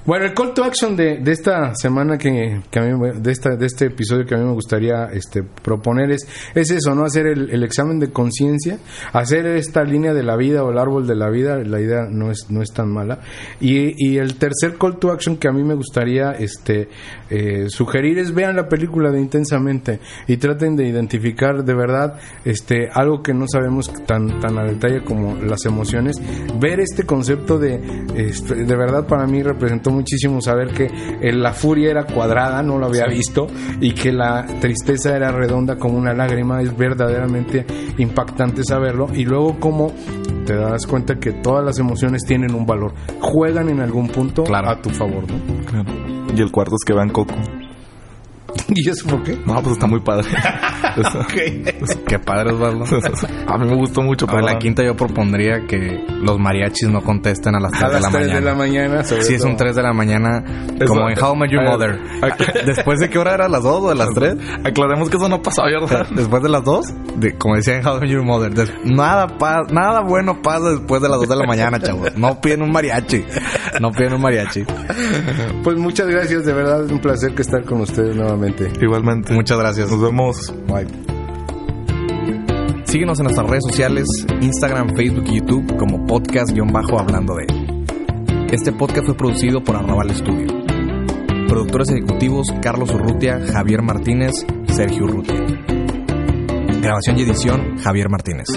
Bueno, el call to action de, de esta semana que, que a mí de esta de este episodio que a mí me gustaría este proponer es es eso, no hacer el, el examen de conciencia, hacer esta línea de la vida o el árbol de la vida, la idea no es no es tan mala. Y, y el tercer call to action que a mí me gustaría este eh, sugerir es vean la película de intensamente y traten de identificar de verdad este algo que no sabemos tan tan a detalle como las emociones, ver este concepto de este, de verdad para mí representó muchísimo saber que eh, la furia era cuadrada, no lo había visto, y que la tristeza era redonda como una lágrima, es verdaderamente impactante saberlo, y luego como te das cuenta que todas las emociones tienen un valor, juegan en algún punto Claro. a tu favor, ¿no? claro. Y el cuarto es que vean Coco. [LAUGHS] ¿Y eso por qué? No, pues está muy padre. [LAUGHS] Qué padre, Osvaldo. a mí me gustó mucho. Para la quinta yo propondría que los mariachis no contesten a las 3 A de las la 3 mañana. de la mañana. Si es un todo. 3 de la mañana, Eso- como en How Met Your Mother. [LAUGHS] ¿Después de qué hora era? ¿A las 2 o a las 3? Aclaremos que eso no pasó, ¿verdad? Después de las 2, de, como decía en How Met Your Mother, des- nada, pa- nada bueno pasa después de las 2 de la mañana, chavos. No piden un mariachi. No piden un mariachi. Pues muchas gracias, de verdad, es un placer que estar con ustedes nuevamente. Igualmente. Muchas gracias. Nos vemos. Bye. Síguenos en nuestras redes sociales, Instagram, Facebook y YouTube como podcast-hablando de. Este podcast fue producido por Arrabal Studio. Productores ejecutivos Carlos Urrutia, Javier Martínez, Sergio Urrutia. Grabación y edición Javier Martínez.